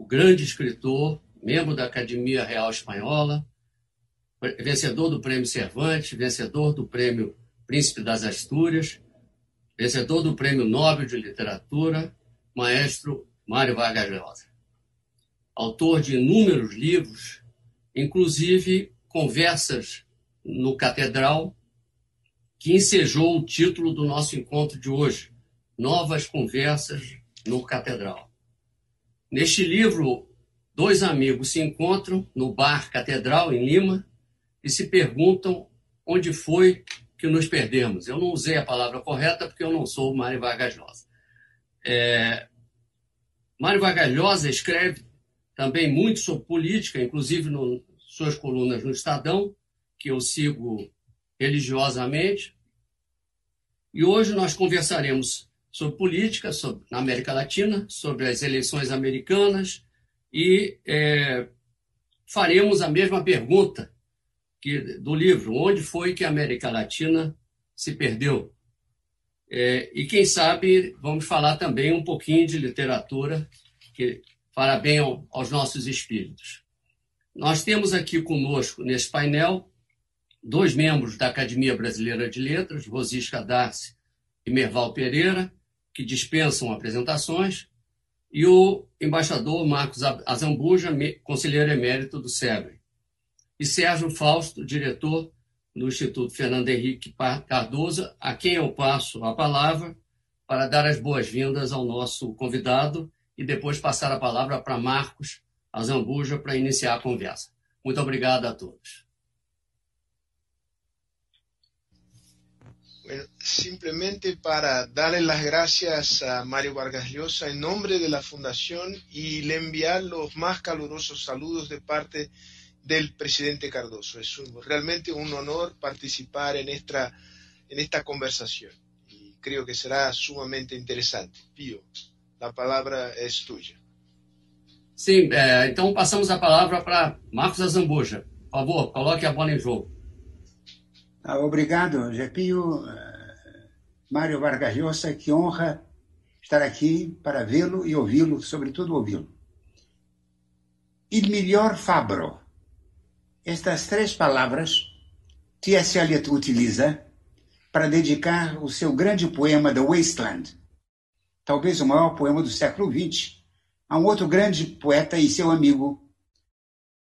o grande escritor, membro da Academia Real Espanhola, vencedor do Prêmio Cervantes, vencedor do Prêmio Príncipe das Astúrias, vencedor do Prêmio Nobel de Literatura, maestro Mário Vargas Llosa. Autor de inúmeros livros, inclusive Conversas no Catedral, que ensejou o título do nosso encontro de hoje, Novas Conversas no Catedral. Neste livro, dois amigos se encontram no bar Catedral, em Lima, e se perguntam onde foi que nos perdemos. Eu não usei a palavra correta porque eu não sou Mário Vargas Llosa. É... Mário Vargas Llosa escreve também muito sobre política, inclusive suas colunas no Estadão, que eu sigo religiosamente. E hoje nós conversaremos sobre política sobre, na América Latina, sobre as eleições americanas e é, faremos a mesma pergunta que, do livro: onde foi que a América Latina se perdeu? É, e quem sabe vamos falar também um pouquinho de literatura que fará bem ao, aos nossos espíritos. Nós temos aqui conosco, nesse painel, dois membros da Academia Brasileira de Letras, Rosisca Darcy e Merval Pereira, que dispensam apresentações, e o embaixador Marcos Azambuja, conselheiro emérito do SEBRE, e Sérgio Fausto, diretor do Instituto Fernando Henrique Cardoso, a quem eu passo a palavra para dar as boas-vindas ao nosso convidado e depois passar a palavra para Marcos Azambuja para iniciar a conversa. Muito obrigado a todos. Simplemente para darle las gracias a Mario Vargas Llosa en nombre de la Fundación y le enviar los más calurosos saludos de parte del presidente Cardoso. Es realmente un honor participar en esta, en esta conversación y creo que será sumamente interesante. Pío, la palavra é tuya. Sim, é, então passamos a palavra para Marcos Azambuja. Por favor, coloque a bola em jogo. Ah, obrigado, Gepinho. Eh, Mário Vargas Llosa, que honra estar aqui para vê-lo e ouvi-lo, sobretudo ouvi-lo. Il miglior fabbro. Estas três palavras T.S. Eliot utiliza para dedicar o seu grande poema The Wasteland, talvez o maior poema do século XX, a um outro grande poeta e seu amigo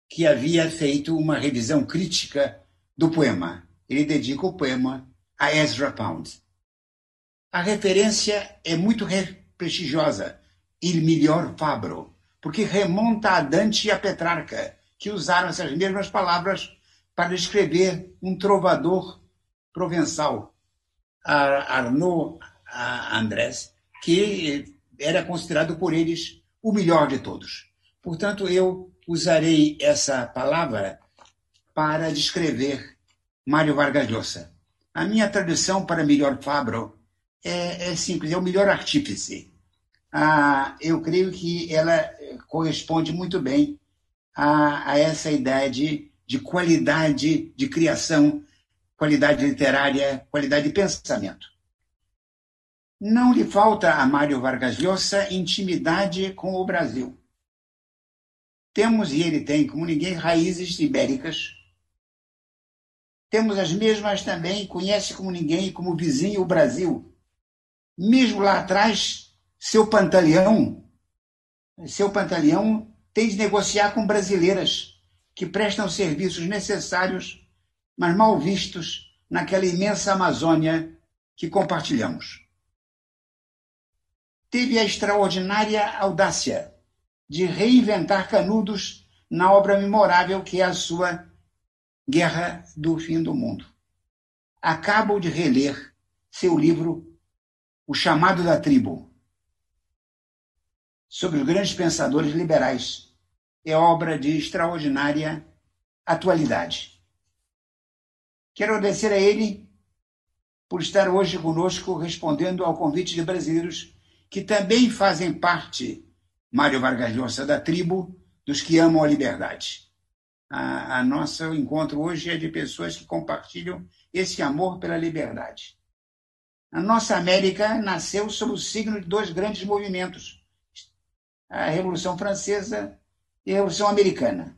que havia feito uma revisão crítica do poema, ele dedica o poema a Ezra Pound. A referência é muito prestigiosa, Il Miglior Fabro, porque remonta a Dante e a Petrarca, que usaram essas mesmas palavras para descrever um trovador provençal, Arnaud Andrés, que era considerado por eles o melhor de todos. Portanto, eu usarei essa palavra para descrever Mário Vargas Llosa. A minha tradução para melhor Fabro é, é simples, é o melhor artífice. Ah, eu creio que ela corresponde muito bem a, a essa ideia de, de qualidade de criação, qualidade literária, qualidade de pensamento. Não lhe falta a Mário Vargas Llosa intimidade com o Brasil. Temos, e ele tem, como ninguém, raízes ibéricas, temos as mesmas também, conhece como ninguém, como vizinho o Brasil. Mesmo lá atrás, seu Pantaleão, seu Pantaleão tem de negociar com brasileiras que prestam serviços necessários, mas mal vistos naquela imensa Amazônia que compartilhamos. Teve a extraordinária audácia de reinventar Canudos na obra memorável que é a sua Guerra do Fim do Mundo. Acabo de reler seu livro O Chamado da Tribo, sobre os grandes pensadores liberais. É obra de extraordinária atualidade. Quero agradecer a ele por estar hoje conosco respondendo ao convite de brasileiros que também fazem parte, Mário Vargas Llosa, da tribo dos que amam a liberdade a, a nosso encontro hoje é de pessoas que compartilham esse amor pela liberdade. A nossa América nasceu sob o signo de dois grandes movimentos, a Revolução Francesa e a Revolução Americana.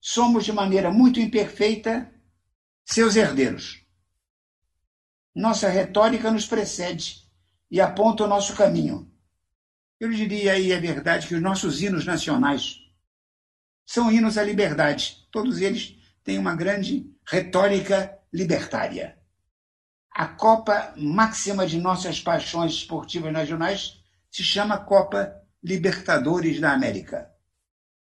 Somos, de maneira muito imperfeita, seus herdeiros. Nossa retórica nos precede e aponta o nosso caminho. Eu diria aí a verdade que os nossos hinos nacionais são hinos à liberdade. Todos eles têm uma grande retórica libertária. A Copa máxima de nossas paixões esportivas nacionais se chama Copa Libertadores da América.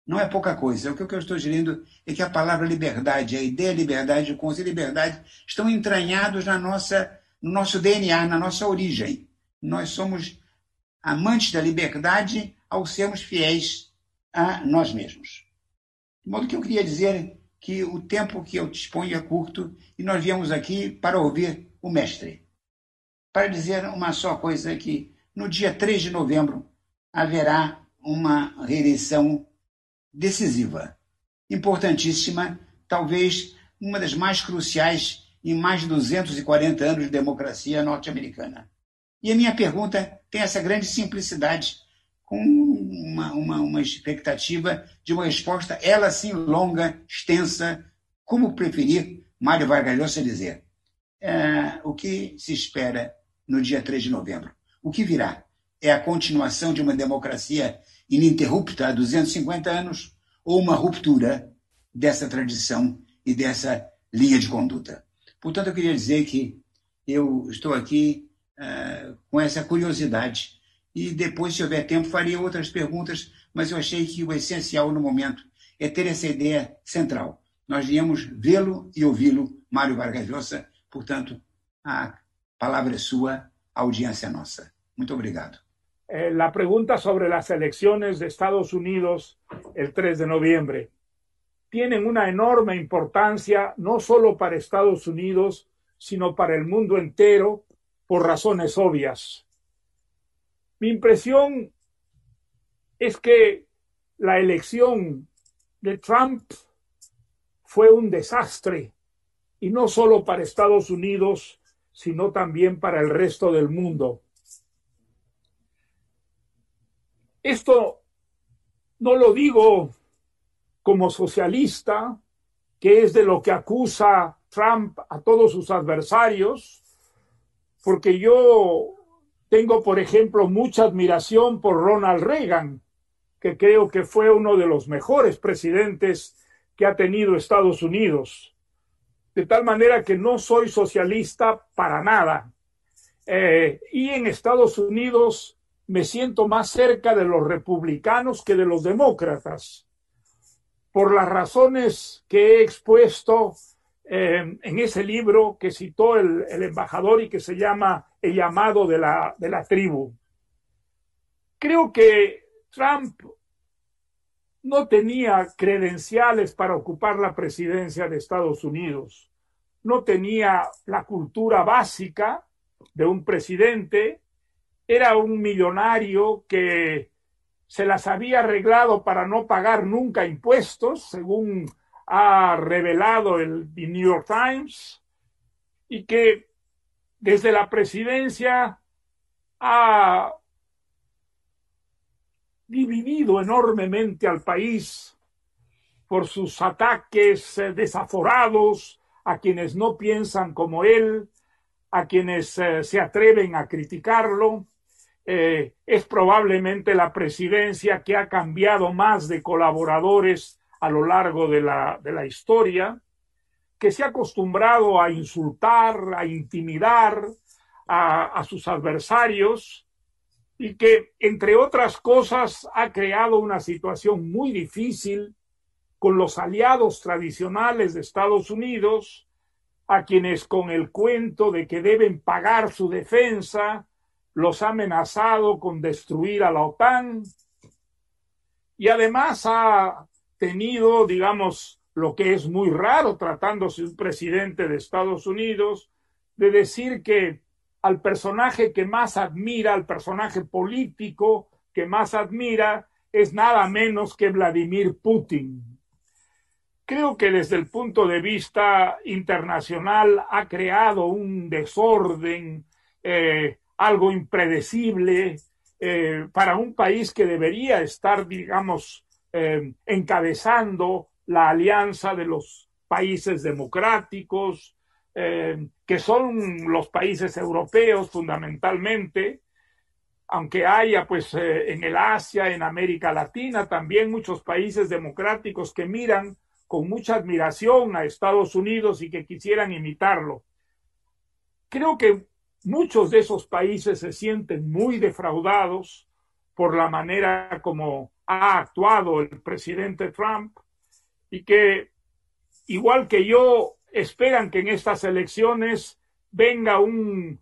Não é pouca coisa. O que eu estou dizendo é que a palavra liberdade, a ideia liberdade, o conceito de liberdade estão entranhados na nossa, no nosso DNA, na nossa origem. Nós somos amantes da liberdade ao sermos fiéis a nós mesmos. De modo que eu queria dizer que o tempo que eu disponho é curto e nós viemos aqui para ouvir o mestre. Para dizer uma só coisa que no dia 3 de novembro haverá uma reeleição decisiva, importantíssima, talvez uma das mais cruciais em mais de 240 anos de democracia norte-americana. E a minha pergunta tem essa grande simplicidade, com uma, uma, uma expectativa de uma resposta, ela sim longa, extensa, como preferir Mário Vargas Llosa dizer. É, o que se espera no dia 3 de novembro? O que virá? É a continuação de uma democracia ininterrupta há 250 anos ou uma ruptura dessa tradição e dessa linha de conduta? Portanto, eu queria dizer que eu estou aqui uh, com essa curiosidade e depois, se houver tempo, faria outras perguntas, mas eu achei que o essencial no momento é ter essa ideia central. Nós viemos vê-lo e ouvi-lo, Mário Vargas Llosa, portanto, a palavra é sua, a audiência é nossa. Muito obrigado. Eh, la pregunta sobre las elecciones de Estados Unidos el 3 de noviembre tienen una enorme importancia no solo para Estados Unidos, sino para el mundo entero por razones obvias. Mi impresión es que la elección de Trump fue un desastre, y no solo para Estados Unidos, sino también para el resto del mundo. Esto no lo digo como socialista, que es de lo que acusa Trump a todos sus adversarios, porque yo tengo, por ejemplo, mucha admiración por Ronald Reagan, que creo que fue uno de los mejores presidentes que ha tenido Estados Unidos. De tal manera que no soy socialista para nada. Eh, y en Estados Unidos me siento más cerca de los republicanos que de los demócratas, por las razones que he expuesto eh, en ese libro que citó el, embajador y que se llama el llamado de la, de la tribu. Creo que Trump no tenía credenciales para ocupar la presidencia de Estados Unidos, no tenía la cultura básica de un presidente, era un millonario que se las había arreglado para no pagar nunca impuestos, según ha revelado el New York Times, y que desde la presidencia ha dividido enormemente al país por sus ataques eh, desaforados a quienes no piensan como él, a quienes eh, se atreven a criticarlo. Eh, es probablemente la presidencia que ha cambiado más de colaboradores a lo largo de la, de la historia que se ha acostumbrado a insultar, a intimidar a, sus adversarios y que, entre otras cosas, ha creado una situación muy difícil con los aliados tradicionales de Estados Unidos, a quienes con el cuento de que deben pagar su defensa, los ha amenazado con destruir a la OTAN y además ha tenido, digamos, lo que es muy raro tratándose de un presidente de Estados Unidos, de decir que al personaje que más admira, al personaje político que más admira, es nada menos que Vladimir Putin. Creo que desde el punto de vista internacional ha creado un desorden, eh, algo impredecible, eh, para un país que debería estar, digamos, eh, encabezando la alianza de los países democráticos, eh, que son los países europeos fundamentalmente, aunque haya pues en el Asia, en América Latina, también muchos países democráticos que miran con mucha admiración a Estados Unidos y que quisieran imitarlo. Creo que muchos de esos países se sienten muy defraudados por la manera como ha actuado el presidente Trump y que, igual que yo, esperan que en estas elecciones venga un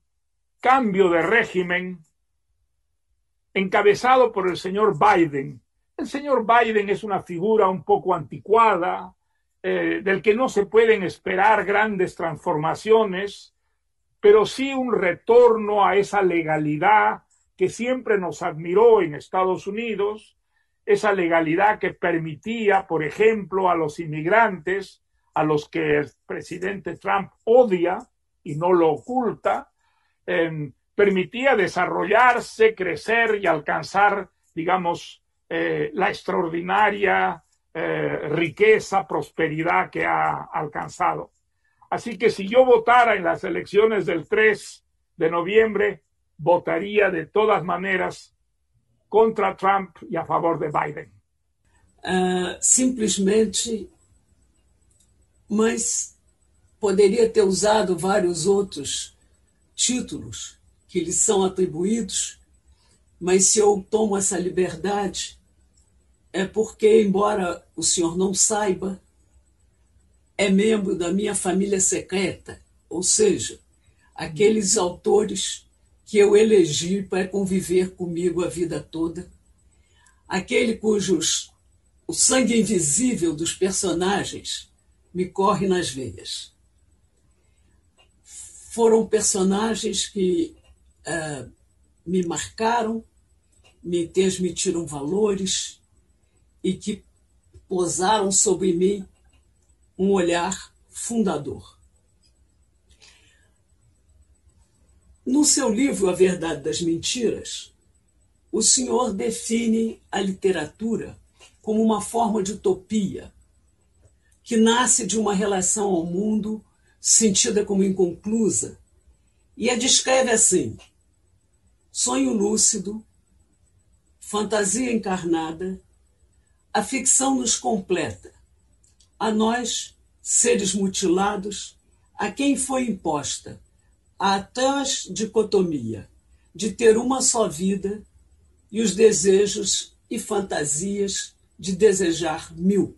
cambio de régimen encabezado por el señor Biden. El señor Biden es una figura un poco anticuada, eh, del que no se pueden esperar grandes transformaciones, pero sí un retorno a esa legalidad que siempre nos admiró en Estados Unidos, esa legalidad que permitía, por ejemplo, a los inmigrantes, a los que el presidente Trump odia y no lo oculta, em, permitía desarrollarse, crecer y alcanzar, digamos, eh, la extraordinaria eh, riqueza, prosperidad que ha alcanzado. Así que si yo votara en las elecciones del 3 de noviembre, votaría de todas maneras contra Trump e a favor de Biden. Uh, simplesmente, mas poderia ter usado vários outros títulos que lhe são atribuídos, mas se eu tomo essa liberdade, é porque, embora o senhor não saiba, é membro da minha família secreta, ou seja, aqueles autores que eu elegi para conviver comigo a vida toda, aquele cujos o sangue invisível dos personagens me corre nas veias. Foram personagens que uh, me marcaram, me transmitiram valores, e que posaram sobre mim um olhar fundador. No seu livro A Verdade das Mentiras, o senhor define a literatura como uma forma de utopia que nasce de uma relação ao mundo sentida como inconclusa e a descreve assim: sonho lúcido, fantasia encarnada a ficção nos completa. A nós, seres mutilados, a quem foi imposta a atroz dicotomia de ter uma só vida e os desejos e fantasias de desejar mil.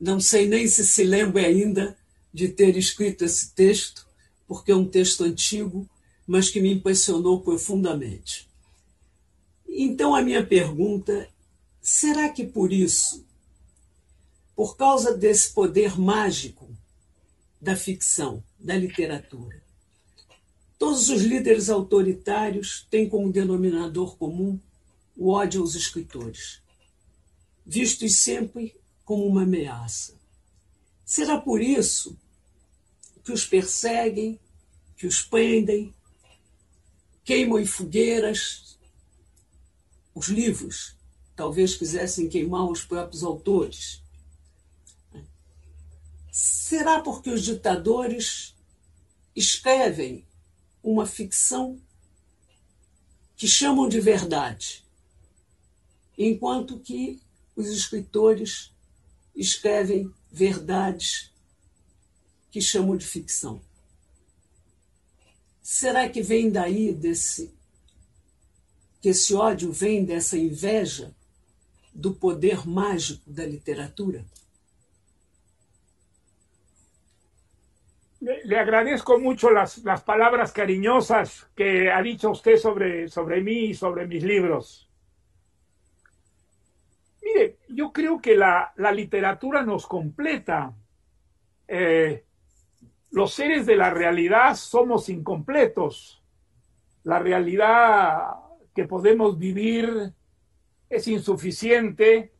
Não sei nem se se lembra ainda de ter escrito esse texto, porque é um texto antigo, mas que me impressionou profundamente. Então a minha pergunta Será que por isso, por causa desse poder mágico da ficção, da literatura, todos os líderes autoritários têm como denominador comum o ódio aos escritores, vistos sempre como uma ameaça? Será por isso que os perseguem, que os prendem, queimam em fogueiras os livros talvez quisessem queimar os próprios autores. Será porque os ditadores escrevem uma ficção que chamam de verdade, enquanto que os escritores escrevem verdades que chamam de ficção? Será que vem daí desse que esse ódio vem dessa inveja do poder mágico da literatura? Le agradezco mucho las, las, palabras cariñosas que ha dicho usted sobre, sobre mí y sobre mis libros. Mire, yo creo que la, la literatura nos completa. Eh, los seres de la realidad somos incompletos. La realidad que podemos vivir es insuficiente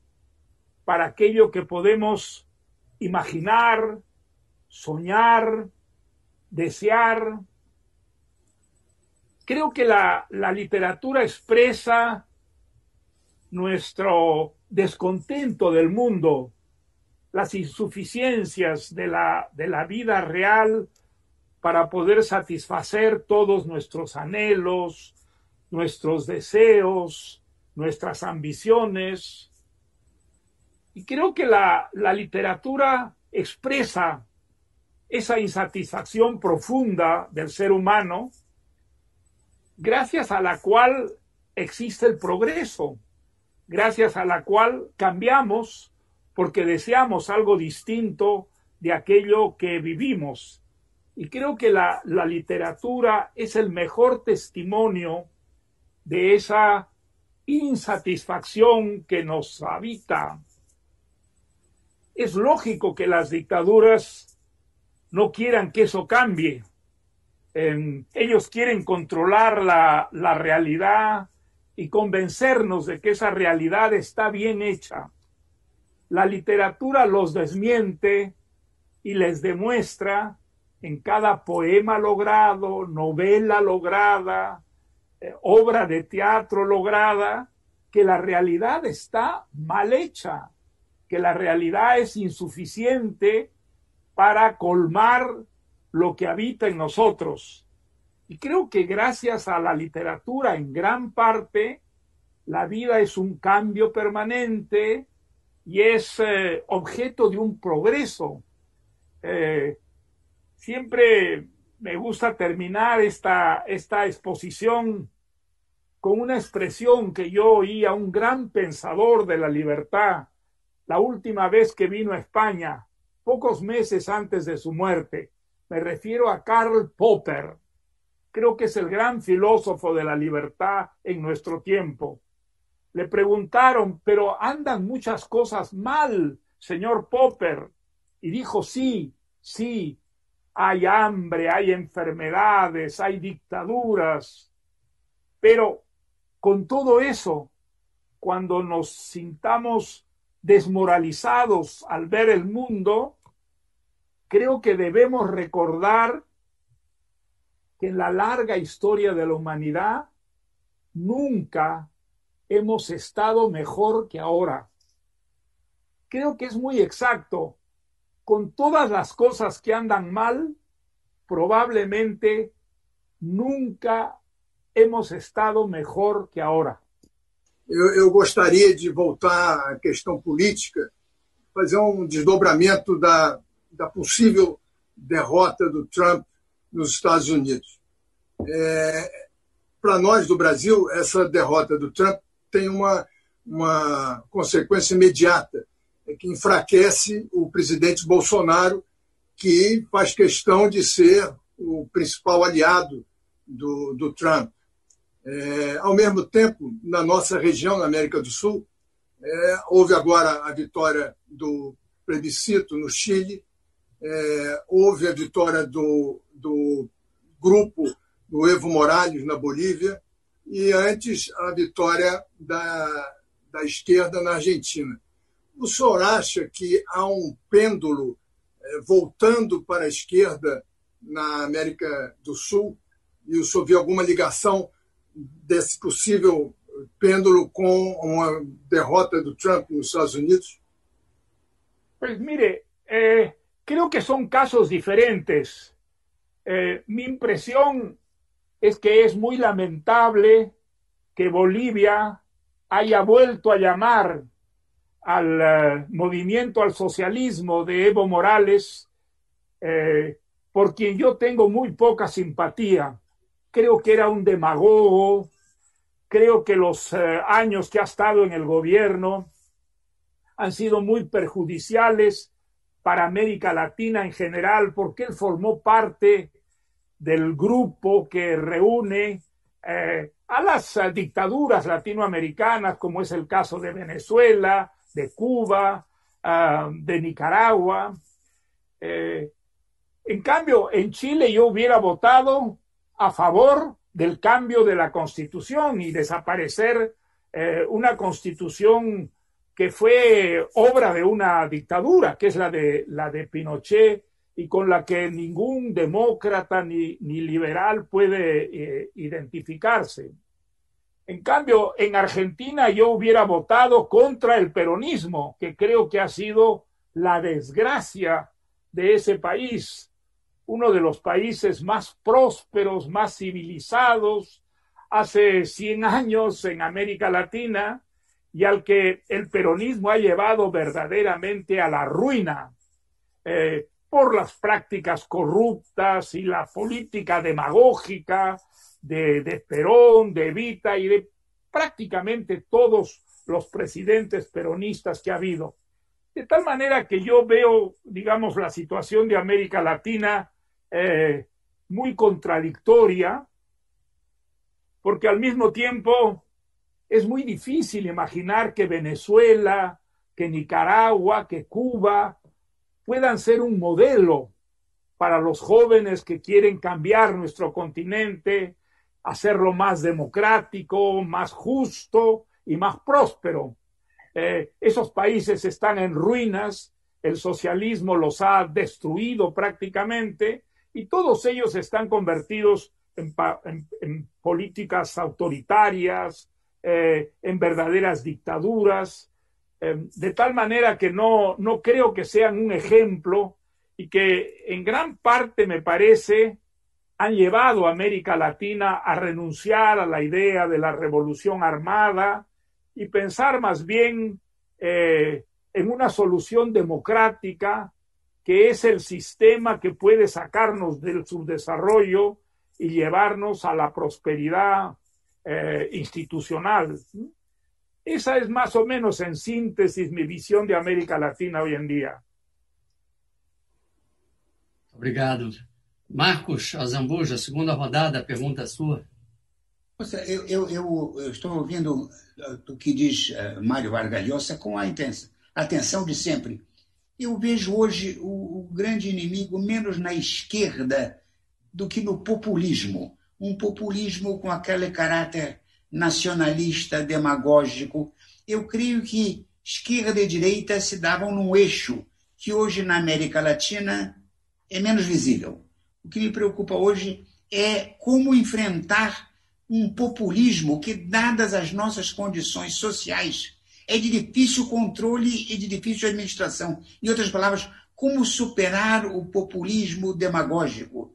para aquello que podemos imaginar, soñar, desear. creo que la, la literatura expresa nuestro descontento del mundo, las insuficiencias de la, de la vida real para poder satisfacer todos nuestros anhelos, nuestros deseos, nuestras ambiciones. Y creo que la, la literatura expresa esa insatisfacción profunda del ser humano, gracias a la cual existe el progreso, gracias a la cual cambiamos porque deseamos algo distinto de aquello que vivimos. Y creo que la, la literatura es el mejor testimonio de esa insatisfacción que nos habita. Es lógico que las dictaduras no quieran que eso cambie. ellos quieren controlar la, la realidad y convencernos de que esa realidad está bien hecha. La literatura los desmiente y les demuestra en cada poema logrado, novela lograda, eh, obra de teatro lograda, que la realidad está mal hecha, que la realidad es insuficiente para colmar lo que habita en nosotros. Y creo que gracias a la literatura, en gran parte, la vida es un cambio permanente y es eh, objeto de un progreso. Eh, siempre me gusta terminar esta, esta exposición con una expresión que yo oí a un gran pensador de la libertad la última vez que vino a España, pocos meses antes de su muerte. Me refiero a Karl Popper. Creo que es el gran filósofo de la libertad en nuestro tiempo. Le preguntaron, pero andan muchas cosas mal, señor Popper. Y dijo, sí, sí, hay hambre, hay enfermedades, hay dictaduras. Pero con todo eso, cuando nos sintamos desmoralizados al ver el mundo, creo que debemos recordar que en la larga historia de la humanidad nunca hemos estado mejor que ahora. Creo que es muy exacto. Con todas las cosas que andan mal, probablemente nunca hemos estado mejor que ahora. Eu, gostaria de voltar à questão política, fazer um desdobramento da, da possível derrota do Trump nos Estados Unidos. É, Para nós do Brasil, essa derrota do Trump tem uma, uma consequência imediata, é que enfraquece o presidente Bolsonaro, que faz questão de ser o principal aliado do, do Trump. É, ao mesmo tempo, na nossa região, na América do Sul, é, houve agora a vitória do plebiscito no Chile, é, houve a vitória do, do grupo do Evo Morales na Bolívia e antes a vitória da, da esquerda na Argentina. O senhor acha que há um pêndulo é, voltando para a esquerda na América do Sul? E o senhor vê alguma ligação desse possível pêndulo com uma derrota do Trump nos Estados Unidos? Pues mire, eh, creo que son casos diferentes. Eh, mi impresión es que es muy lamentable que Bolivia haya vuelto a llamar al uh, movimiento al socialismo de Evo Morales, eh, por quien yo tengo muy poca simpatía creo que era un demagogo, creo que los eh, años que ha estado en el gobierno han sido muy perjudiciales para América Latina en general, porque él formó parte del grupo que reúne eh, a las dictaduras latinoamericanas, como es el caso de Venezuela, de Cuba, uh, de Nicaragua. Eh, en cambio, en Chile yo hubiera votado a favor del cambio de la constitución y desaparecer eh, una constitución que fue obra de una dictadura, que es la de, la de Pinochet y con la que ningún demócrata ni, ni liberal puede eh, identificarse. En cambio, en Argentina yo hubiera votado contra el peronismo, que creo que ha sido la desgracia de ese país, uno de los países más prósperos, más civilizados, hace 100 años en América Latina, y al que el peronismo ha llevado verdaderamente a la ruina. Eh, por las prácticas corruptas y la política demagógica de, de Perón, de Evita y de prácticamente todos los presidentes peronistas que ha habido. De tal manera que yo veo, digamos, la situación de América Latina eh, muy contradictoria, porque al mismo tiempo es muy difícil imaginar que Venezuela, que Nicaragua, que Cuba, puedan ser un modelo para los jóvenes que quieren cambiar nuestro continente, hacerlo más democrático, más justo y más próspero. Eh, esos países están en ruinas, el socialismo los ha destruido prácticamente y todos ellos están convertidos en, políticas autoritarias, eh, en verdaderas dictaduras, Em, de tal manera que no, no creo que sean un ejemplo y que en gran parte me parece han llevado a América Latina a renunciar a la idea de la revolución armada y pensar más bien eh, en una solución democrática que es el sistema que puede sacarnos del subdesarrollo y llevarnos a la prosperidad eh, institucional. Esa es más ou menos, em síntese, minha visão de América Latina hoje em dia. Obrigado. Marcos Azambuja, segunda rodada, pergunta sua. Eu, eu, eu, eu, estou ouvindo o que diz uh, Mário Vargas Llosa com a atenção de sempre. Eu vejo hoje o, o grande inimigo menos na esquerda do que no populismo. Um populismo com aquele caráter nacionalista, demagógico. Eu creio que esquerda e direita se davam num eixo que hoje na América Latina é menos visível. O que me preocupa hoje é como enfrentar um populismo que, dadas as nossas condições sociais, é de difícil controle e de difícil administração. Em outras palavras, como superar o populismo demagógico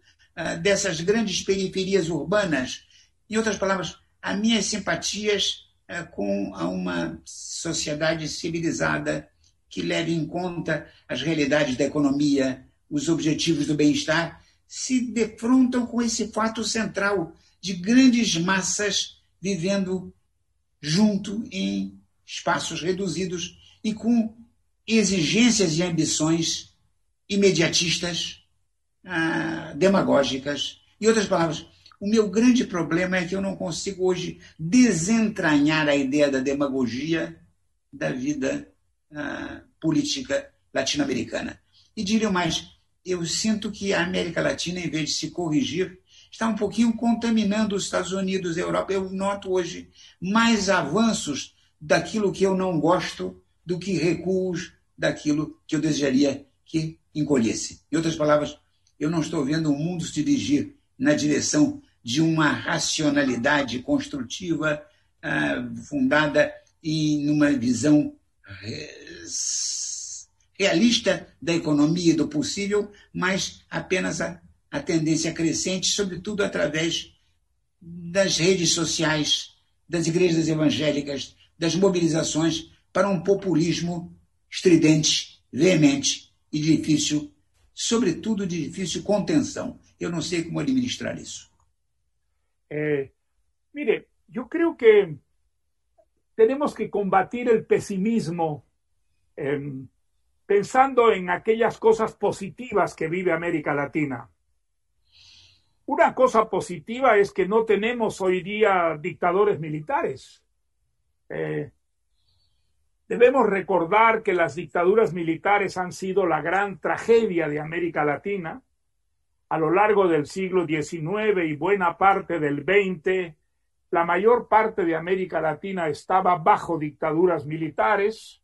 dessas grandes periferias urbanas. Em outras palavras, as minhas simpatias é, com uma sociedade civilizada que leve em conta as realidades da economia, os objetivos do bem-estar, se defrontam com esse fato central de grandes massas vivendo junto em espaços reduzidos e com exigências e ambições imediatistas, ah, demagógicas. Em outras palavras, o meu grande problema é que eu não consigo hoje desentranhar a ideia da demagogia da vida uh, política latino-americana. E diria mais, eu sinto que a América Latina, em vez de se corrigir, está um pouquinho contaminando os Estados Unidos e a Europa. Eu noto hoje mais avanços daquilo que eu não gosto do que recuos daquilo que eu desejaria que encolhesse. Em outras palavras, eu não estou vendo o mundo se dirigir na direção de uma racionalidade construtiva uh, fundada em numa visão realista da economia e do possível, mas apenas a, a tendência crescente, sobretudo através das redes sociais, das igrejas evangélicas, das mobilizações para um populismo estridente, veemente e difícil, sobretudo de difícil contenção. Eu não sei como administrar isso. Eh, mire, yo creo que tenemos que combatir el pesimismo em, pensando en aquellas cosas positivas que vive América Latina. Una cosa positiva es que no tenemos hoy día dictadores militares. Eh, debemos recordar que las dictaduras militares han sido la gran tragedia de América Latina a lo largo del siglo XIX y buena parte del XX, la mayor parte de América Latina estaba bajo dictaduras militares.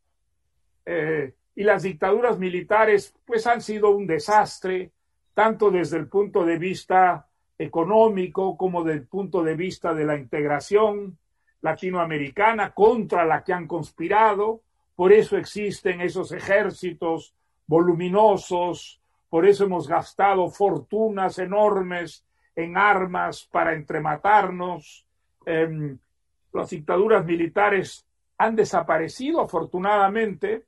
Eh, y las dictaduras militares pues han sido un desastre, tanto desde el punto de vista económico como desde el punto de vista de la integración latinoamericana contra la que han conspirado, por eso existen esos ejércitos voluminosos, por eso hemos gastado fortunas enormes en armas para entrematarnos. Em, las dictaduras militares han desaparecido afortunadamente.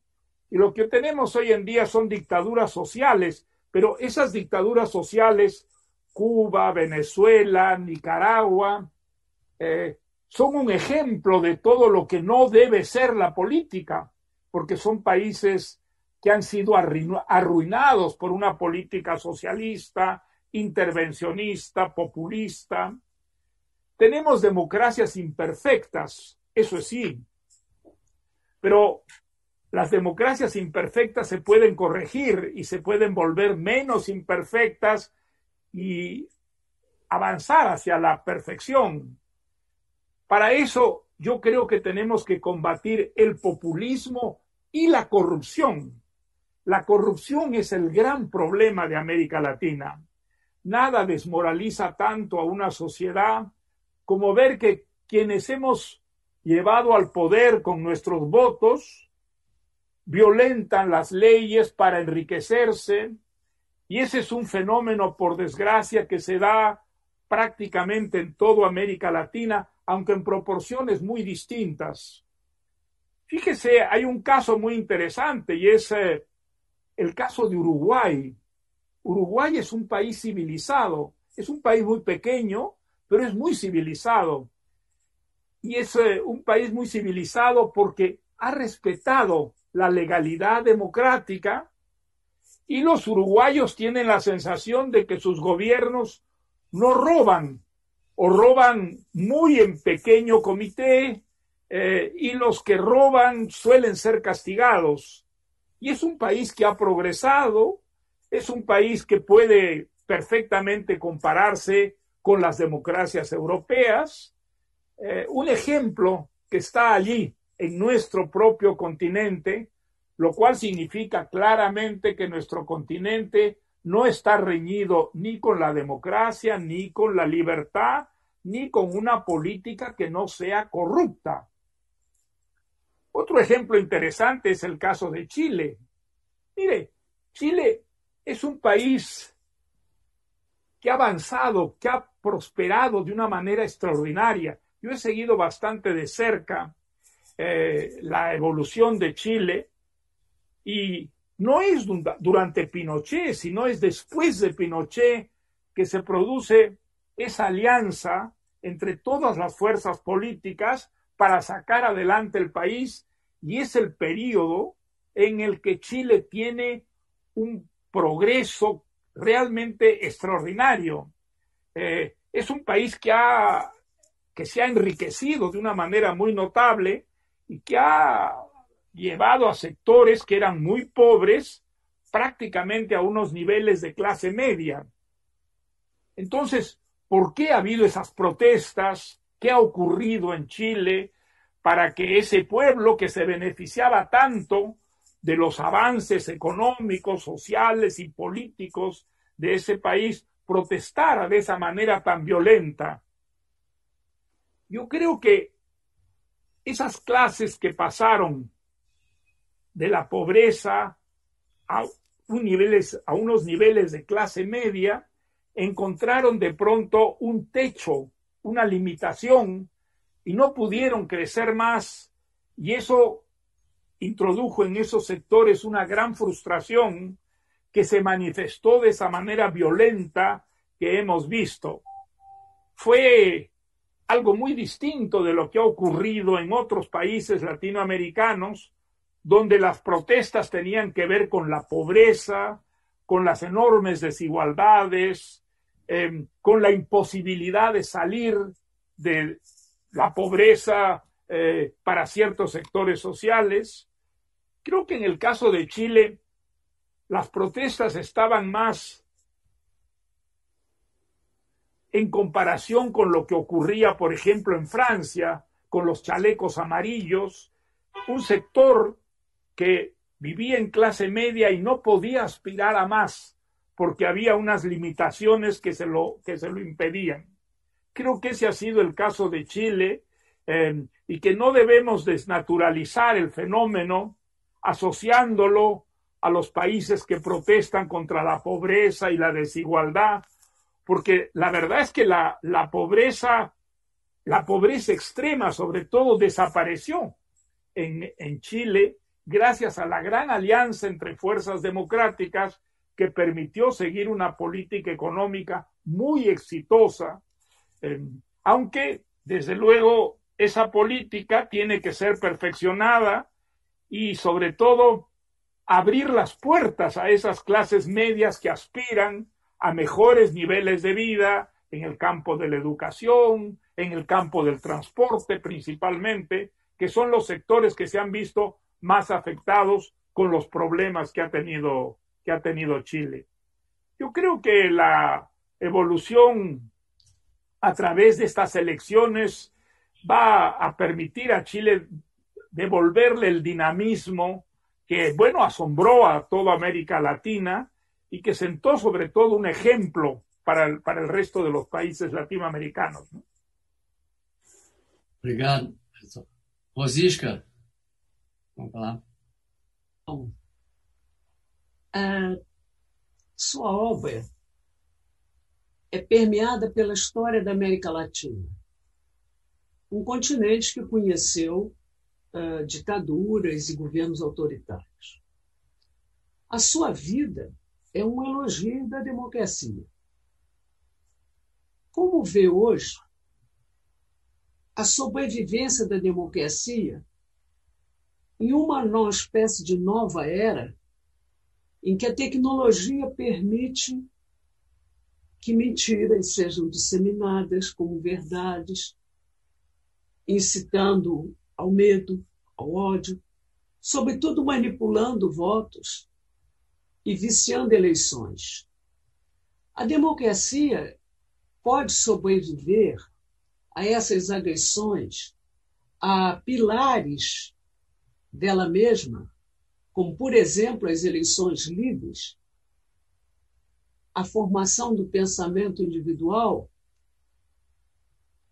Y lo que tenemos hoy en día son dictaduras sociales, pero esas dictaduras sociales, Cuba, Venezuela, Nicaragua, eh, son un ejemplo de todo lo que no debe ser la política, porque son países que han sido arruinados por una política socialista, intervencionista, populista. Tenemos democracias imperfectas, eso es sí, pero las democracias imperfectas se pueden corregir y se pueden volver menos imperfectas y avanzar hacia la perfección. Para eso yo creo que tenemos que combatir el populismo y la corrupción. La corrupción es el gran problema de América Latina. Nada desmoraliza tanto a una sociedad como ver que quienes hemos llevado al poder con nuestros votos violentan las leyes para enriquecerse y ese es un fenómeno, por desgracia, que se da prácticamente en toda América Latina, aunque en proporciones muy distintas. Fíjese, hay un caso muy interesante y es eh, el caso de Uruguay. Uruguay es un país civilizado, es un país muy pequeño, pero es muy civilizado. Y es eh, un país muy civilizado porque ha respetado la legalidad democrática y los uruguayos tienen la sensación de que sus gobiernos no roban o roban muy en pequeño comité eh, y los que roban suelen ser castigados. Y es un país que ha progresado, es un país que puede perfectamente compararse con las democracias europeas. Eh, un ejemplo que está allí en nuestro propio continente, lo cual significa claramente que nuestro continente no está reñido ni con la democracia, ni con la libertad, ni con una política que no sea corrupta. Otro ejemplo interesante es el caso de Chile. Mire, Chile es un país que ha avanzado, que ha prosperado de una manera extraordinaria. Yo he seguido bastante de cerca eh, la evolución de Chile y no es durante Pinochet, sino es después de Pinochet que se produce esa alianza entre todas las fuerzas políticas para sacar adelante el país y es el periodo en el que Chile tiene un progreso realmente extraordinario. Eh, es un país que, ha, que se ha enriquecido de una manera muy notable y que ha llevado a sectores que eran muy pobres prácticamente a unos niveles de clase media. Entonces, ¿por qué ha habido esas protestas? ¿Qué ha ocurrido en Chile para que ese pueblo que se beneficiaba tanto de los avances económicos, sociales y políticos de ese país protestara de esa manera tan violenta? Yo creo que esas clases que pasaron de la pobreza a, a unos niveles de clase media, encontraron de pronto un techo, una limitación, y no pudieron crecer más, y eso introdujo en esos sectores una gran frustración que se manifestó de esa manera violenta que hemos visto. Fue algo muy distinto de lo que ha ocurrido en otros países latinoamericanos, donde las protestas tenían que ver con la pobreza, con las enormes desigualdades, em, con la imposibilidad de salir de la pobreza eh, para ciertos sectores sociales. Creo que en el caso de Chile, las protestas estaban más en comparación con lo que ocurría, por ejemplo, en Francia, con los chalecos amarillos, un sector que vivía en clase media y no podía aspirar a más porque había unas limitaciones que se lo, que se lo impedían. Creo que ese ha sido el caso de Chile eh, y que no debemos desnaturalizar el fenómeno asociándolo a los países que protestan contra la pobreza y la desigualdad, porque la verdad es que la, la pobreza, la pobreza extrema sobre todo desapareció en, en Chile gracias a la gran alianza entre fuerzas democráticas que permitió seguir una política económica muy exitosa, eh, aunque desde luego esa política tiene que ser perfeccionada y sobre todo abrir las puertas a esas clases medias que aspiran a mejores niveles de vida en el campo de la educación, en el campo del transporte principalmente, que son los sectores que se han visto más afectados con los problemas que ha tenido, que ha tenido Chile. Yo creo que la evolución a través de estas elecciones va a permitir a Chile devolverle el dinamismo que, bueno, asombró a toda América Latina y que sentó sobre todo un ejemplo para el, para el resto de los países latinoamericanos. ¿no? Obrigado. Vamos falar. Bom, a sua obra é permeada pela história da América Latina, um continente que conheceu uh, ditaduras e governos autoritários. A sua vida é um elogio da democracia. Como vê hoje a sobrevivência da democracia em uma nova espécie de nova era em que a tecnologia permite que mentiras sejam disseminadas como verdades, incitando ao medo, ao ódio, sobretudo manipulando votos e viciando eleições. A democracia pode sobreviver a essas agressões, a pilares dela mesma, como, por exemplo, as eleições livres, a formação do pensamento individual,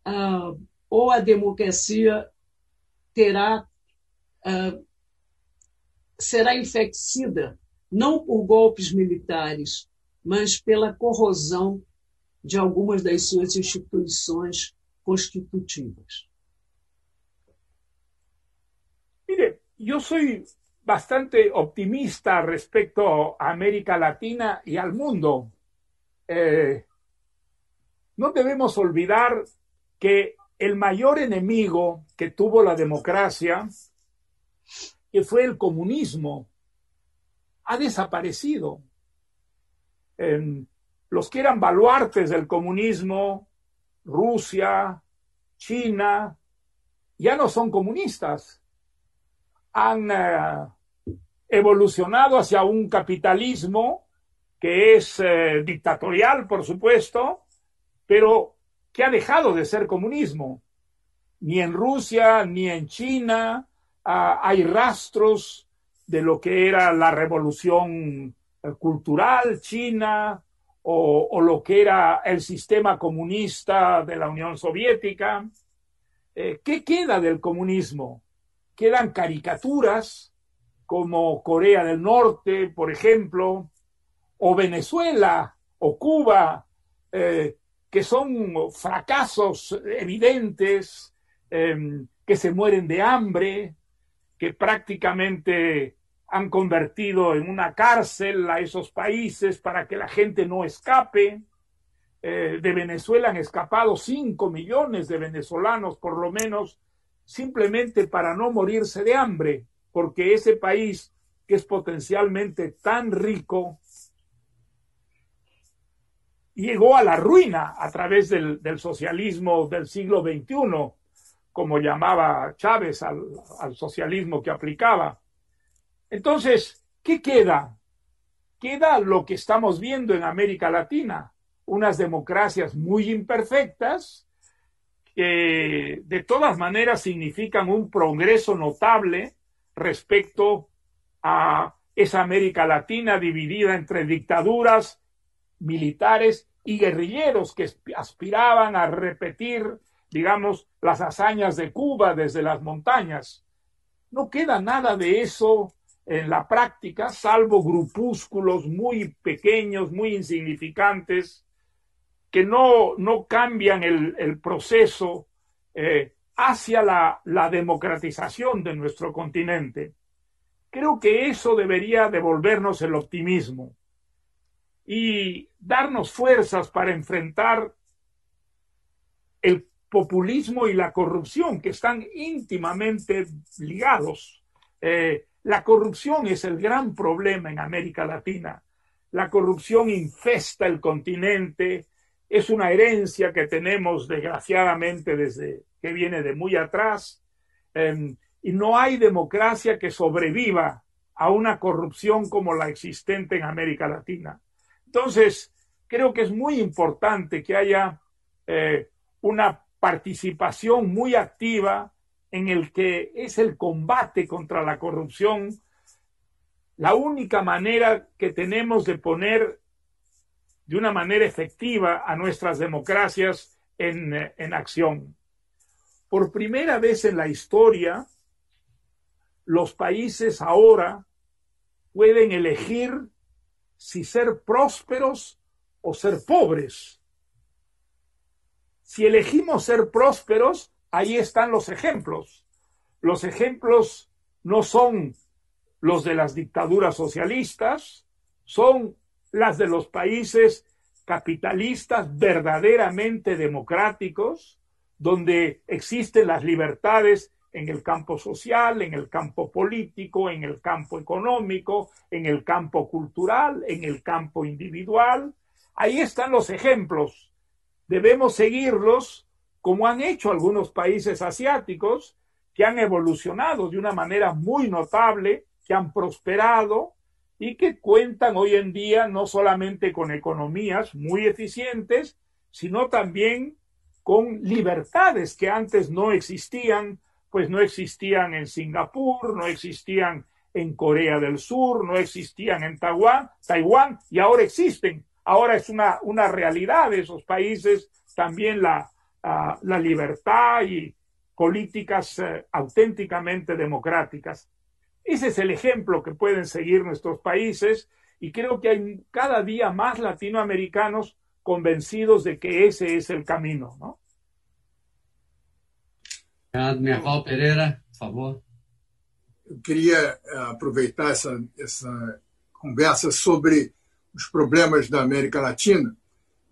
uh, ou a democracia terá uh, será infectada não por golpes militares, mas pela corrosão de algumas das suas instituições constitutivas. Yo soy bastante optimista respecto a América Latina y al mundo. Eh, no debemos olvidar que el mayor enemigo que tuvo la democracia, que fue el comunismo, ha desaparecido. Los que eran baluartes del comunismo, Rusia, China, ya no son comunistas. Han eh, evolucionado hacia un capitalismo que es eh, dictatorial, por supuesto, pero que ha dejado de ser comunismo. Ni en Rusia, ni en China ah, hay rastros de lo que era la revolución eh, cultural china o, lo que era el sistema comunista de la Unión Soviética. ¿Qué queda del comunismo? Quedan caricaturas como Corea del Norte, por ejemplo, o Venezuela o Cuba, eh, que son fracasos evidentes, eh, que se mueren de hambre, que prácticamente han convertido en una cárcel a esos países para que la gente no escape. Eh, de Venezuela han escapado 5 millones de venezolanos, por lo menos, simplemente para no morirse de hambre, porque ese país que es potencialmente tan rico llegó a la ruina a través del, socialismo del siglo XXI, como llamaba Chávez al socialismo que aplicaba. Entonces, ¿qué queda? Queda lo que estamos viendo en América Latina, unas democracias muy imperfectas, que de todas maneras significan un progreso notable respecto a esa América Latina dividida entre dictaduras militares y guerrilleros que aspiraban a repetir, digamos, las hazañas de Cuba desde las montañas. No queda nada de eso en la práctica, salvo grupúsculos muy pequeños, muy insignificantes, que no, no cambian el, proceso eh, hacia la, la democratización de nuestro continente. Creo que eso debería devolvernos el optimismo y darnos fuerzas para enfrentar el populismo y la corrupción que están íntimamente ligados. Eh, la corrupción es el gran problema en América Latina. La corrupción infesta el continente, es una herencia que tenemos desgraciadamente desde que viene de muy atrás, em, y no hay democracia que sobreviva a una corrupción como la existente en América Latina. Entonces, creo que es muy importante que haya eh, una participación muy activa en el que es el combate contra la corrupción la única manera que tenemos de poner de una manera efectiva a nuestras democracias en, en acción. Por primera vez en la historia, los países ahora pueden elegir si ser prósperos o ser pobres. Si elegimos ser prósperos, ahí están los ejemplos. Los ejemplos no son los de las dictaduras socialistas, son las de los países capitalistas verdaderamente democráticos, donde existen las libertades en el campo social, en el campo político, en el campo económico, en el campo cultural, en el campo individual. Ahí están los ejemplos. Debemos seguirlos como han hecho algunos países asiáticos que han evolucionado de una manera muy notable, que han prosperado y que cuentan hoy en día no solamente con economías muy eficientes, sino también con libertades que antes no existían pues no existían en Singapur, no existían en Corea del Sur, no existían en Taiwán, Taiwán y ahora existen. Ahora es una, una realidad de esos países también la, la libertad y políticas eh, auténticamente democráticas. Ese es el ejemplo que pueden seguir nuestros países y creo que hay cada día más latinoamericanos convencidos de que ese es el camino, ¿no? Merval Pereira, por favor. Eu queria eh, aproveitar essa, essa conversa sobre os problemas da América Latina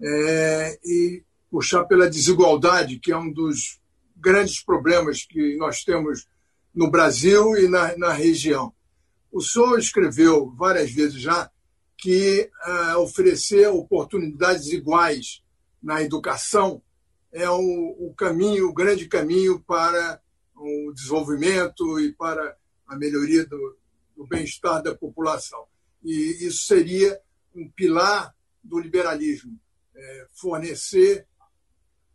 é, e puxar pela desigualdade, que é um dos grandes problemas que nós temos no Brasil e na, na região. O senhor escreveu várias vezes já que uh, oferecer oportunidades iguais na educação é o, o caminho, o grande caminho para o desenvolvimento e para a melhoria do, do bem-estar da população. E isso seria um pilar do liberalismo, é, fornecer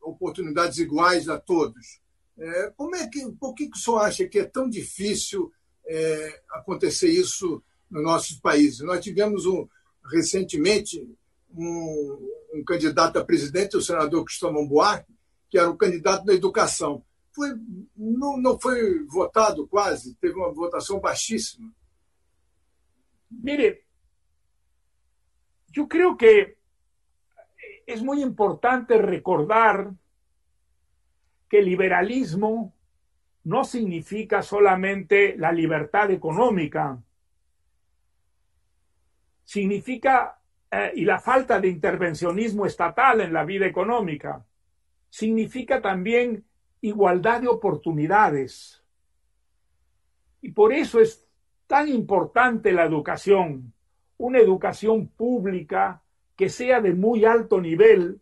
oportunidades iguais a todos. É, como é que, por que, que o senhor acha que é tão difícil é, acontecer isso nos nossos países? Nós tivemos um, recentemente um, um candidato a presidente, o senador Cristóvão Buarque, que era o candidato da educação. Foi, não, não foi votado quase, teve uma votação baixíssima. Mire, yo creo que es muy importante recordar que liberalismo no significa solamente la libertad económica, significa eh, y la falta de intervencionismo estatal en la vida económica, significa también igualdad de oportunidades. Y por eso es tan importante la educación, una educación pública que sea de muy alto nivel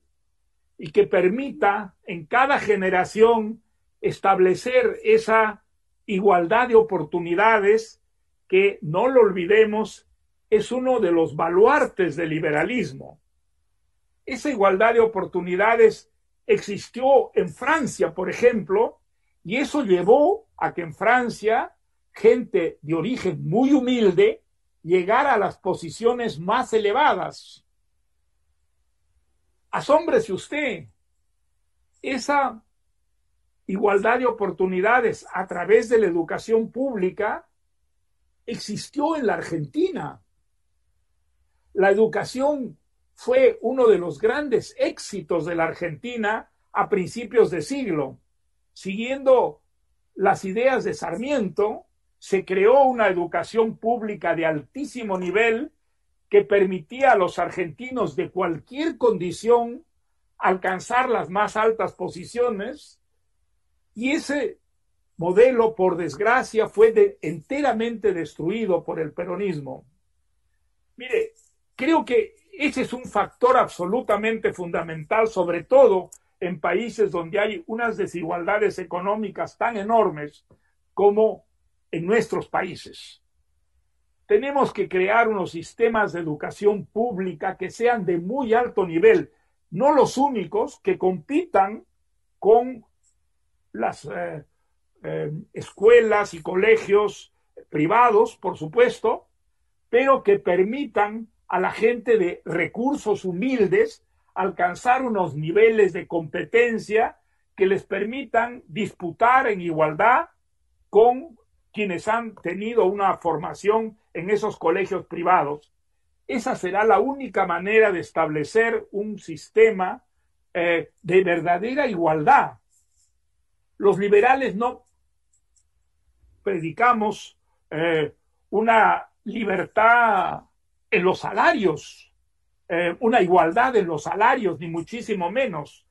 y que permita en cada generación establecer esa igualdad de oportunidades que, no lo olvidemos, es uno de los baluartes del liberalismo. Esa igualdad de oportunidades existió en Francia, por ejemplo, y eso llevó a que en Francia gente de origen muy humilde llegar a las posiciones más elevadas. Asómbrese usted, esa igualdad de oportunidades a través de la educación pública existió en la Argentina. La educación fue uno de los grandes éxitos de la Argentina a principios de siglo. Siguiendo las ideas de Sarmiento, se creó una educación pública de altísimo nivel que permitía a los argentinos de cualquier condición alcanzar las más altas posiciones y ese modelo, por desgracia, fue enteramente destruido por el peronismo. Mire, creo que ese es un factor absolutamente fundamental, sobre todo en países donde hay unas desigualdades económicas tan enormes como en nuestros países. Tenemos que crear unos sistemas de educación pública que sean de muy alto nivel, no los únicos que compitan con las eh, eh, escuelas y colegios privados, por supuesto, pero que permitan a la gente de recursos humildes alcanzar unos niveles de competencia que les permitan disputar en igualdad con quienes han tenido una formación en esos colegios privados. Esa será la única manera de establecer un sistema eh, de verdadera igualdad los liberales no predicamos eh, una libertad en los salarios, eh, una igualdad en los salarios, ni muchísimo menos.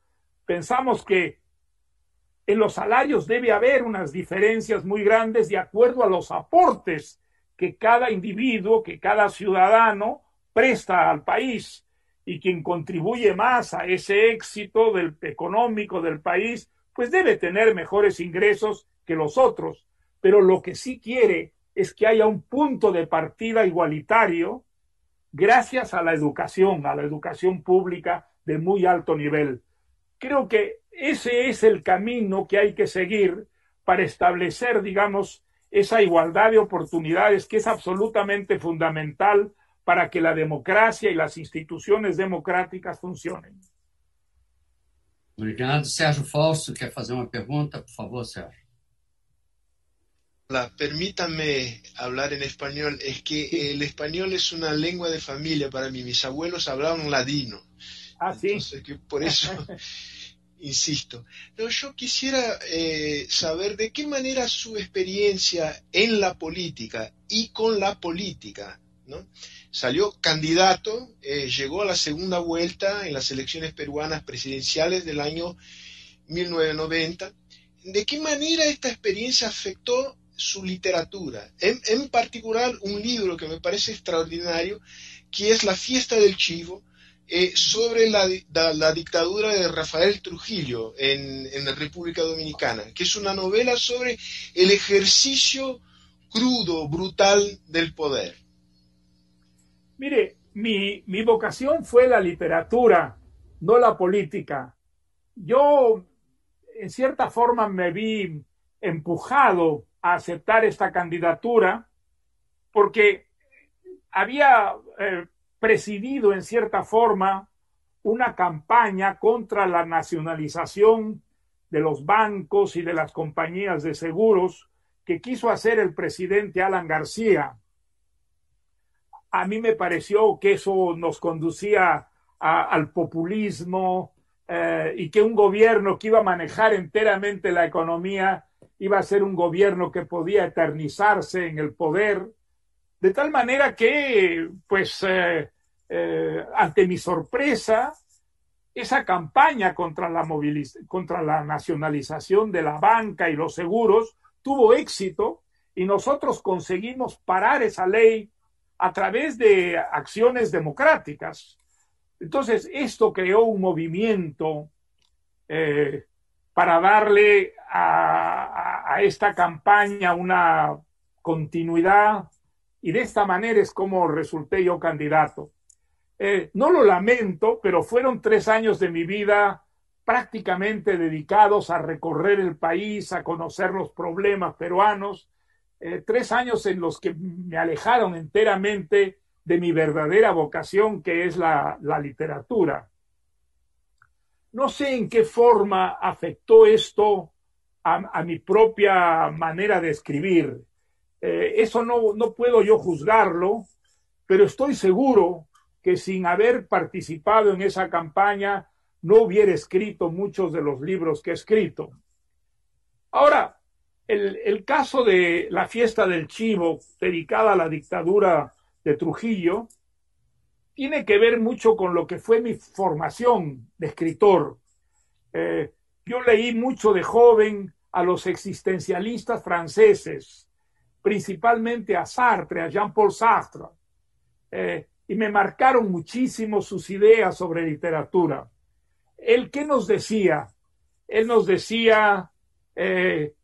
Pensamos que en los salarios debe haber unas diferencias muy grandes de acuerdo a los aportes que cada individuo, que cada ciudadano presta al país y quien contribuye más a ese éxito económico del país pues debe tener mejores ingresos que los otros, pero lo que sí quiere es que haya un punto de partida igualitario gracias a la educación, a la educación pública de muy alto nivel. Creo que ese es el camino que hay que seguir para establecer, digamos, esa igualdad de oportunidades que es absolutamente fundamental para que la democracia y las instituciones democráticas funcionen. Obrigado. Sérgio Fausto quer fazer uma pergunta? Por favor, Sérgio. Hola, permítame hablar en español. Es que el español es una lengua de familia para mí. Mis abuelos hablaban ladino. Ah. Entonces, que por eso insisto. Pero yo quisiera eh, saber de qué manera su experiencia en la política y con la política, ¿no? salió candidato, eh, llegó a la segunda vuelta en las elecciones peruanas presidenciales del año 1990. ¿De qué manera esta experiencia afectó su literatura? En, particular, un libro que me parece extraordinario, que es La fiesta del chivo, eh, sobre la, dictadura de Rafael Trujillo en, en la República Dominicana, que es una novela sobre el ejercicio crudo, brutal del poder. Mire, mi, mi vocación fue la literatura, no la política. Yo, en cierta forma, me vi empujado a aceptar esta candidatura porque había eh, presidido en cierta forma una campaña contra la nacionalización de los bancos y de las compañías de seguros que quiso hacer el presidente Alan García. A mí me pareció que eso nos conducía al populismo eh, y que un gobierno que iba a manejar enteramente la economía iba a ser un gobierno que podía eternizarse en el poder, de tal manera que, pues, eh, eh, ante mi sorpresa, esa campaña contra la, contra la nacionalización de la banca y los seguros tuvo éxito y nosotros conseguimos parar esa ley a través de acciones democráticas. Entonces, esto creó un movimiento eh, para darle a, esta campaña una continuidad y de esta manera es como resulté yo candidato. Eh, no lo lamento, pero fueron tres años de mi vida prácticamente dedicados a recorrer el país, a conocer los problemas peruanos, eh, tres años en los que me alejaron enteramente de mi verdadera vocación, que es la, literatura. No sé en qué forma afectó esto a, mi propia manera de escribir. Eh, eso no, no puedo yo juzgarlo, pero estoy seguro que sin haber participado en esa campaña no hubiera escrito muchos de los libros que he escrito. Ahora, el, caso de la fiesta del chivo dedicada a la dictadura de Trujillo tiene que ver mucho con lo que fue mi formación de escritor. Eh, yo leí mucho de joven a los existencialistas franceses, principalmente a Sartre, a Jean-Paul Sartre, eh, y me marcaron muchísimo sus ideas sobre literatura. ¿El qué nos decía? Él nos decía, eh,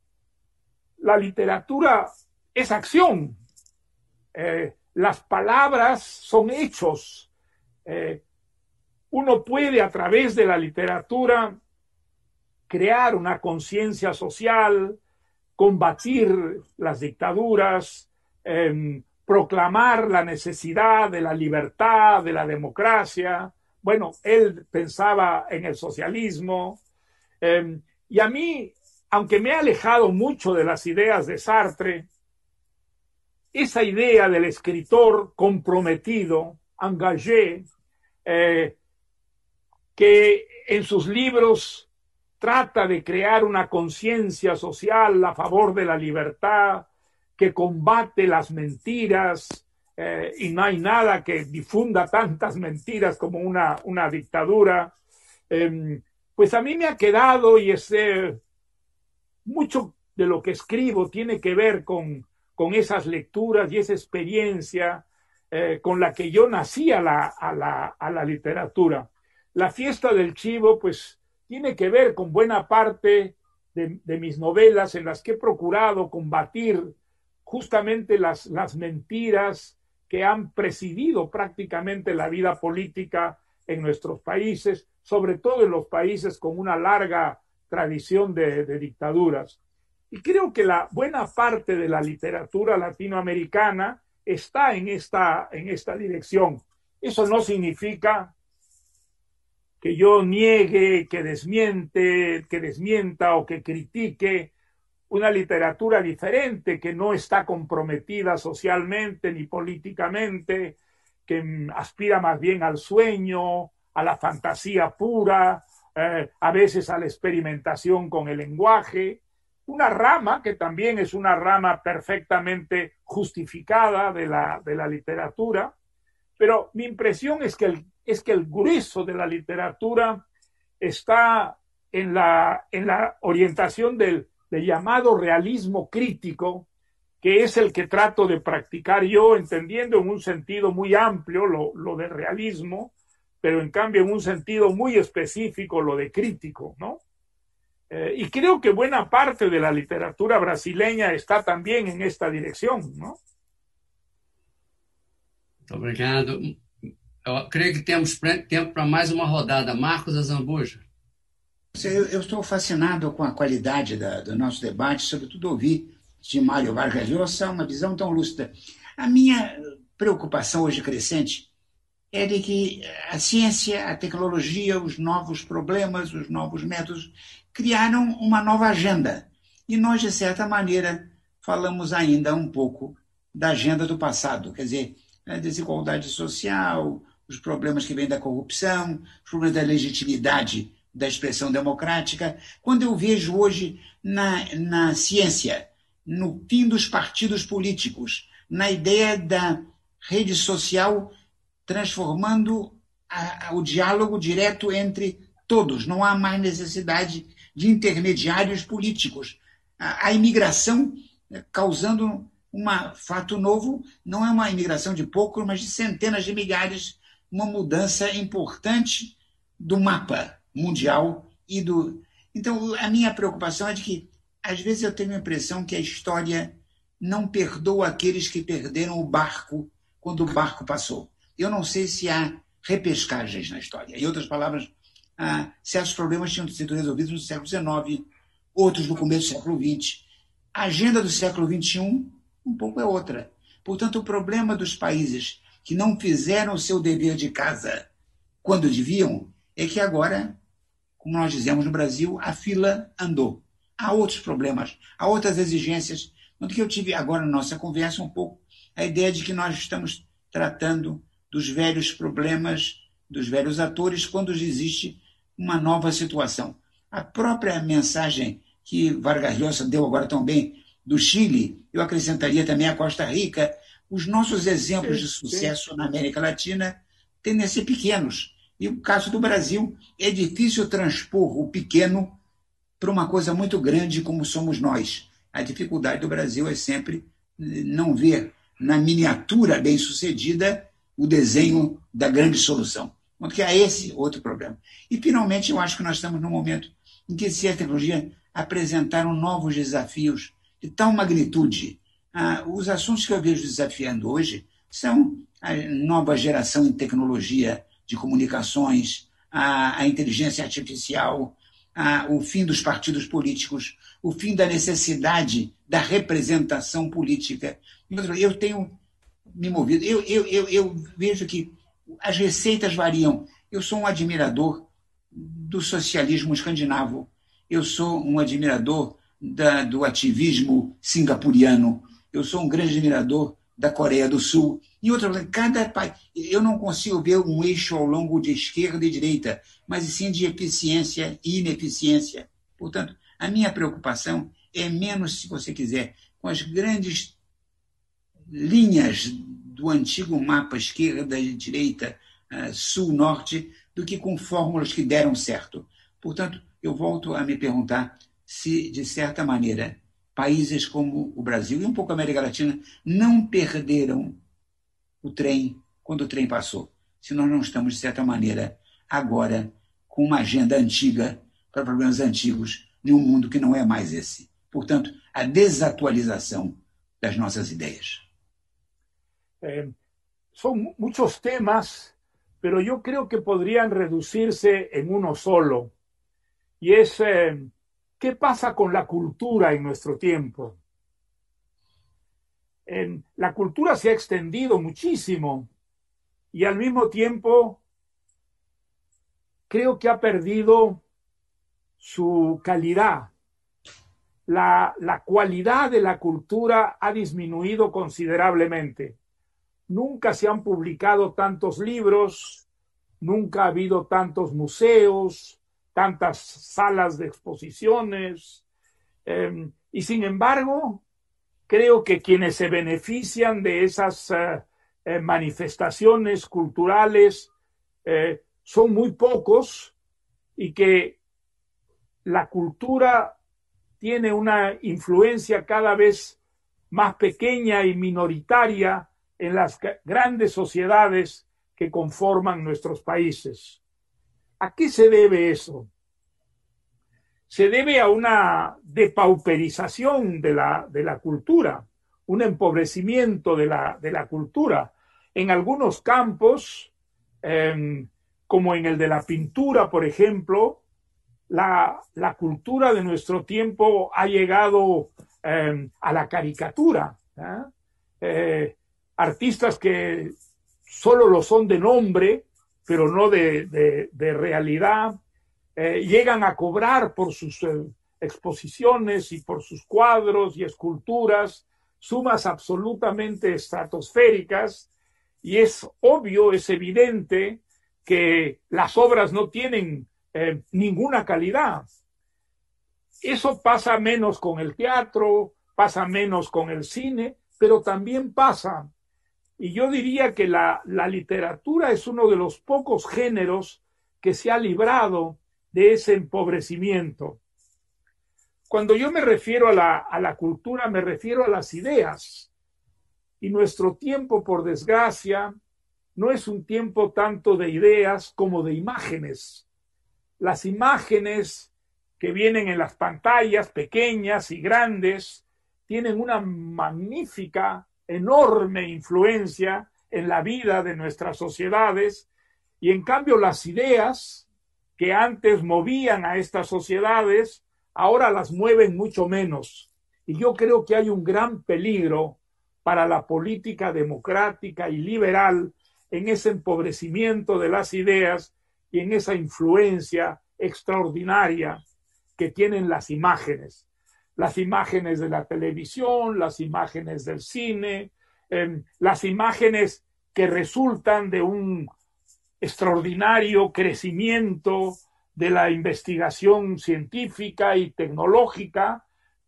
la literatura es acción, eh, las palabras son hechos. Eh, uno puede a través de la literatura crear una conciencia social, combatir las dictaduras, em, proclamar la necesidad de la libertad, de la democracia, bueno, él pensaba en el socialismo. Em, y a mí, aunque me he alejado mucho de las ideas de Sartre, esa idea del escritor comprometido, engagé, eh, que en sus libros trata de crear una conciencia social a favor de la libertad, que combate las mentiras, eh, y no hay nada que difunda tantas mentiras como una, una dictadura, em, pues a mí me ha quedado y ese, mucho de lo que escribo tiene que ver con, con esas lecturas y esa experiencia eh, con la que yo nací a la, a, la, a la literatura. La fiesta del chivo, pues, tiene que ver con buena parte de, de mis novelas en las que he procurado combatir justamente las, las mentiras, que han presidido prácticamente la vida política en nuestros países, sobre todo en los países con una larga tradición de, dictaduras. Y creo que la buena parte de la literatura latinoamericana está en esta, en esta dirección. Eso no significa que yo niegue, que desmiente, que desmienta o que critique una literatura diferente que no está comprometida socialmente ni políticamente, que aspira más bien al sueño, a la fantasía pura, eh, a veces a la experimentación con el lenguaje, una rama que también es una rama perfectamente justificada de la, de la literatura, pero mi impresión es que, el, es que el grueso de la literatura está en la, en la orientación del de llamado realismo crítico, que es el que trato de practicar yo, entendiendo en un sentido muy amplio lo, lo de realismo, pero en cambio en un sentido muy específico lo de crítico, ¿no? Eh, y creo que buena parte de la literatura brasileña está también en esta dirección, ¿no? Obrigado. Eu que temos tempo para mais uma rodada. Marcos Azambuja. Eu, estou fascinado com a qualidade da, do nosso debate, sobretudo ouvir de Mário Vargas Llosa uma visão tão lúcida. A minha preocupação hoje crescente é de que a ciência, a tecnologia, os novos problemas, os novos métodos criaram uma nova agenda. E nós, de certa maneira, falamos ainda um pouco da agenda do passado, quer dizer, a desigualdade social, os problemas que vêm da corrupção, os problemas da legitimidade da expressão democrática, quando eu vejo hoje na, na ciência, no fim dos partidos políticos, na ideia da rede social transformando a, a, o diálogo direto entre todos. Não há mais necessidade de intermediários políticos. A, a imigração eh, causando um fato novo, não é uma imigração de poucos, mas de centenas de milhares, uma mudança importante do mapa mundial e do. Então, a minha preocupação é de que, às vezes, eu tenho a impressão que a história não perdoa aqueles que perderam o barco quando o barco passou. Eu não sei se há repescagens na história. Em outras palavras, ah, certos problemas tinham sido resolvidos no século XIX, outros no começo do século XX. A agenda do século XXI um pouco é outra. Portanto, o problema dos países que não fizeram o seu dever de casa quando deviam é que agora, como nós dizemos no Brasil, a fila andou. Há outros problemas, há outras exigências. Tanto que eu tive agora na nossa conversa um pouco a ideia de que nós estamos tratando dos velhos problemas, dos velhos atores, quando existe uma nova situação. A própria mensagem que Vargas Llosa deu agora tão bem do Chile, eu acrescentaria também a Costa Rica, os nossos exemplos de sucesso na América Latina tendem a ser pequenos. E o caso do Brasil, é difícil transpor o pequeno para uma coisa muito grande como somos nós. A dificuldade do Brasil é sempre não ver na miniatura bem-sucedida o desenho da grande solução. Porque há esse outro problema. E, finalmente, eu acho que nós estamos num momento em que se a tecnologia apresentaram novos desafios de tal magnitude. Ah, os assuntos que eu vejo desafiando hoje são a nova geração em tecnologia de comunicações, a, a inteligência artificial, a, o fim dos partidos políticos, o fim da necessidade da representação política. Eu tenho me movido, eu, eu, eu, eu vejo que as receitas variam. Eu sou um admirador do socialismo escandinavo, eu sou um admirador da, do ativismo singapuriano, eu sou um grande admirador da Coreia do Sul. E outra, cada país, eu não consigo ver um eixo ao longo de esquerda e direita, mas sim de eficiência e ineficiência. Portanto, a minha preocupação é menos, se você quiser, com as grandes linhas do antigo mapa esquerda e direita, uh, sul-norte, do que com fórmulas que deram certo. Portanto, eu volto a me perguntar se, de certa maneira, países como o Brasil e um pouco a América Latina não perderam o trem quando o trem passou. Se nós não estamos, de certa maneira, agora com uma agenda antiga para problemas antigos em um mundo que não é mais esse. Portanto, a desatualização das nossas ideias. Eh, son muchos temas, pero yo creo que podrían reducirse en uno solo, y es eh, ¿Qué pasa con la cultura en nuestro tiempo? En, la cultura se ha extendido muchísimo y al mismo tiempo creo que ha perdido su calidad. La, la cualidad de la cultura ha disminuido considerablemente. Nunca se han publicado tantos libros, nunca ha habido tantos museos, tantas salas de exposiciones. Em, y sin embargo, creo que quienes se benefician de esas eh, eh, manifestaciones culturales eh, son muy pocos y que la cultura tiene una influencia cada vez más pequeña y minoritaria en las grandes sociedades que conforman nuestros países. ¿A qué se debe eso? Se debe a una depauperización de la, de la cultura, un empobrecimiento de la, de la cultura. En algunos campos, em, como en el de la pintura, por ejemplo, la, cultura de nuestro tiempo ha llegado em, a la caricatura. Eh, artistas que solo lo son de nombre, pero no de, realidad, eh, llegan a cobrar por sus eh, exposiciones y por sus cuadros y esculturas sumas absolutamente estratosféricas y es obvio, es evidente que las obras no tienen eh, ninguna calidad. Eso pasa menos con el teatro, pasa menos con el cine, pero también pasa y yo diría que la, literatura es uno de los pocos géneros que se ha librado de ese empobrecimiento. Cuando yo me refiero a la, a la cultura, me refiero a las ideas. Y nuestro tiempo, por desgracia, no es un tiempo tanto de ideas como de imágenes. Las imágenes que vienen en las pantallas pequeñas y grandes tienen una magnífica enorme influencia en la vida de nuestras sociedades y en cambio las ideas que antes movían a estas sociedades ahora las mueven mucho menos. Y yo creo que hay un gran peligro para la política democrática y liberal en ese empobrecimiento de las ideas y en esa influencia extraordinaria que tienen las imágenes. Las imágenes de la televisión, las imágenes del cine, em, las imágenes que resultan de un extraordinario crecimiento de la investigación científica y tecnológica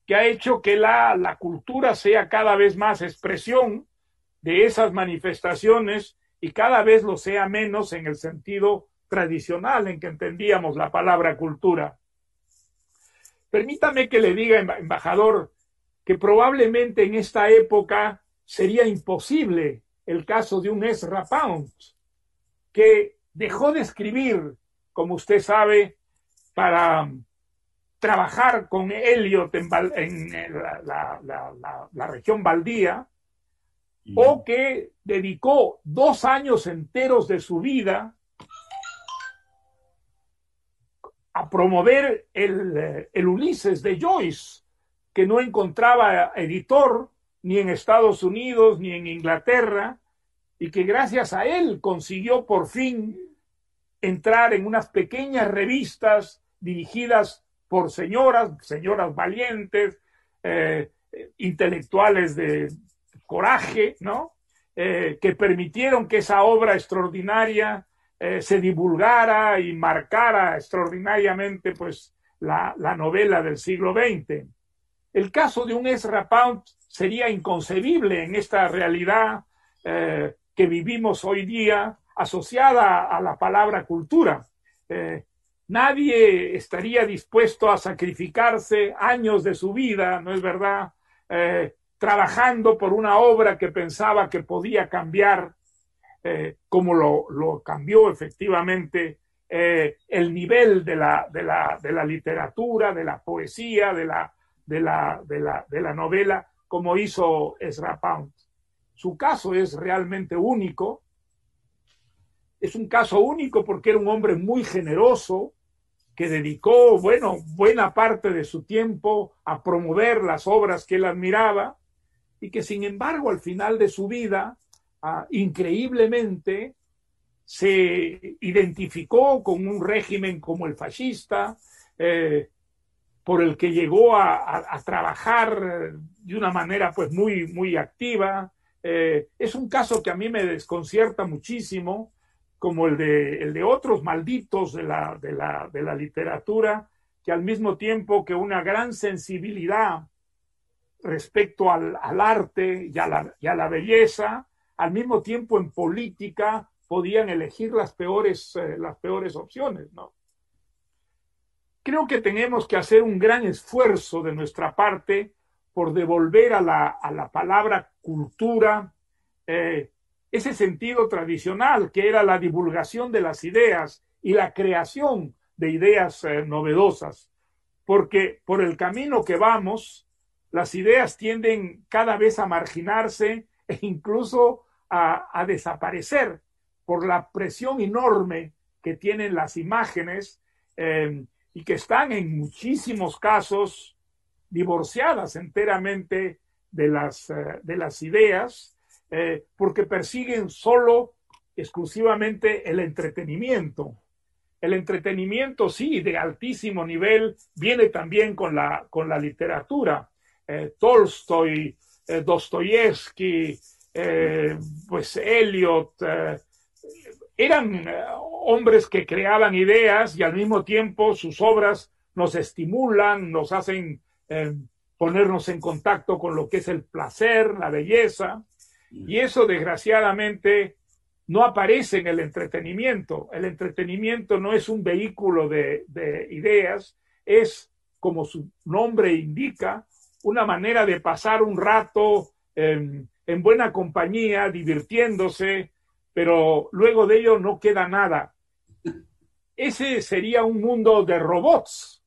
que ha hecho que la, la cultura sea cada vez más expresión de esas manifestaciones y cada vez lo sea menos en el sentido tradicional en que entendíamos la palabra cultura. Permítame que le diga, embajador, que probablemente en esta época sería imposible el caso de un Ezra Pound, que dejó de escribir, como usted sabe, para trabajar con Elliot en, la, región baldía, o que dedicó dos años enteros de su vida a promover el, el, Ulises de Joyce, que no encontraba editor ni en Estados Unidos ni en Inglaterra, y que gracias a él consiguió por fin entrar en unas pequeñas revistas dirigidas por señoras, señoras valientes, eh, intelectuales de, coraje, ¿no? Eh, que permitieron que esa obra extraordinaria eh, se divulgara y marcara extraordinariamente pues la, novela del siglo XX. El caso de un Ezra Pound sería inconcebible en esta realidad eh, que vivimos hoy día asociada a la palabra cultura. nadie estaría dispuesto a sacrificarse años de su vida, ¿no es verdad? trabajando por una obra que pensaba que podía cambiar, eh, como lo, cambió efectivamente eh, el nivel de la, de, la, de la, literatura, de la poesía, de la, de la, de la novela, como hizo Ezra Pound. Su caso es realmente único. Es un caso único porque era un hombre muy generoso, que dedicó, bueno, buena parte de su tiempo a promover las obras que él admiraba y que sin embargo al final de su vida, ah, increíblemente, se identificó con un régimen como el fascista, eh, por el que llegó a, trabajar de una manera pues muy, muy activa. Eh, es un caso que a mí me desconcierta muchísimo, como el de, el de otros malditos de la, de, la, de la literatura, que al mismo tiempo que una gran sensibilidad respecto al, arte y a, la, belleza, al mismo tiempo en política podían elegir las peores, eh, las peores opciones, ¿no? Creo que tenemos que hacer un gran esfuerzo de nuestra parte por devolver a la, palabra cultura eh, ese sentido tradicional que era la divulgación de las ideas y la creación de ideas eh, novedosas, porque por el camino que vamos, las ideas tienden cada vez a marginarse e incluso a, desaparecer por la presión enorme que tienen las imágenes eh, y que están en muchísimos casos divorciadas enteramente de las, eh, de las ideas, eh, porque persiguen solo, exclusivamente el entretenimiento. El entretenimiento, sí, de altísimo nivel, viene también con la, con la literatura, Tolstoy, Dostoyevsky, eh, pues Eliot, eran hombres que creaban ideas y al mismo tiempo sus obras nos estimulan, nos hacen ponernos en contacto con lo que es el placer, la belleza, y eso desgraciadamente no aparece en el entretenimiento. El entretenimiento no es un vehículo de, de ideas, es, como su nombre indica, una manera de pasar un rato en, buena compañía, divirtiéndose, pero luego de ello no queda nada. Ese sería un mundo de robots,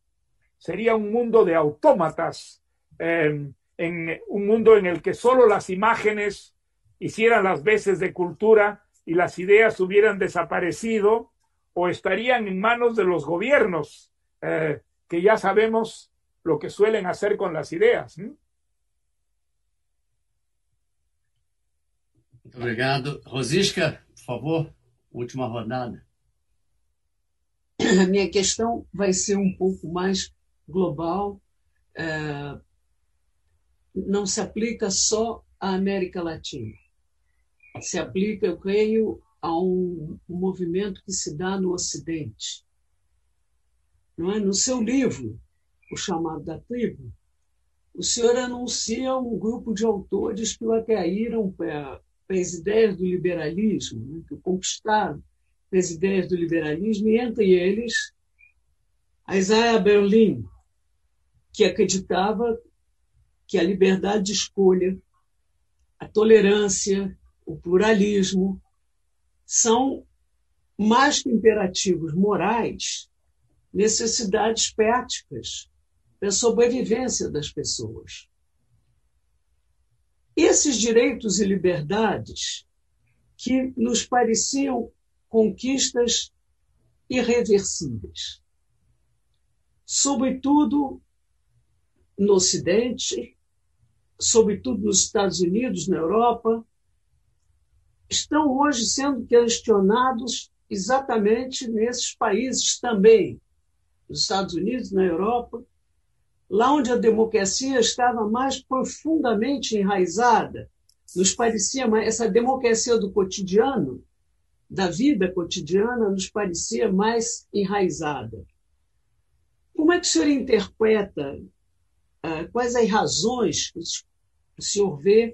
sería un mundo de autómatas, em, en un mundo en el que solo las imágenes hicieran las veces de cultura y las ideas hubieran desaparecido o estarían en manos de los gobiernos, eh, que ya sabemos lo que suelen hacer con las ideas. Muito obrigado. Rosisca, por favor, última rodada. A minha questão vai ser um pouco mais global. É, não se aplica só à América Latina. Se aplica, eu creio, a um, um movimento que se dá no Ocidente. Não é? No seu livro, O Chamado da Tribo, o senhor anuncia um grupo de autores que o atraíram para, as ideias do liberalismo, né? que conquistaram as ideias do liberalismo, e entre eles Isaiah Berlin, que acreditava que a liberdade de escolha, a tolerância, o pluralismo são mais que imperativos morais, necessidades práticas da sobrevivência das pessoas. Esses direitos e liberdades que nos pareciam conquistas irreversíveis, sobretudo no Ocidente, sobretudo nos Estados Unidos, na Europa, estão hoje sendo questionados exatamente nesses países também, nos Estados Unidos, na Europa, lá onde a democracia estava mais profundamente enraizada, nos parecia mais, essa democracia do cotidiano, da vida cotidiana, nos parecia mais enraizada. Como é que o senhor interpreta uh, quais as razões que o senhor vê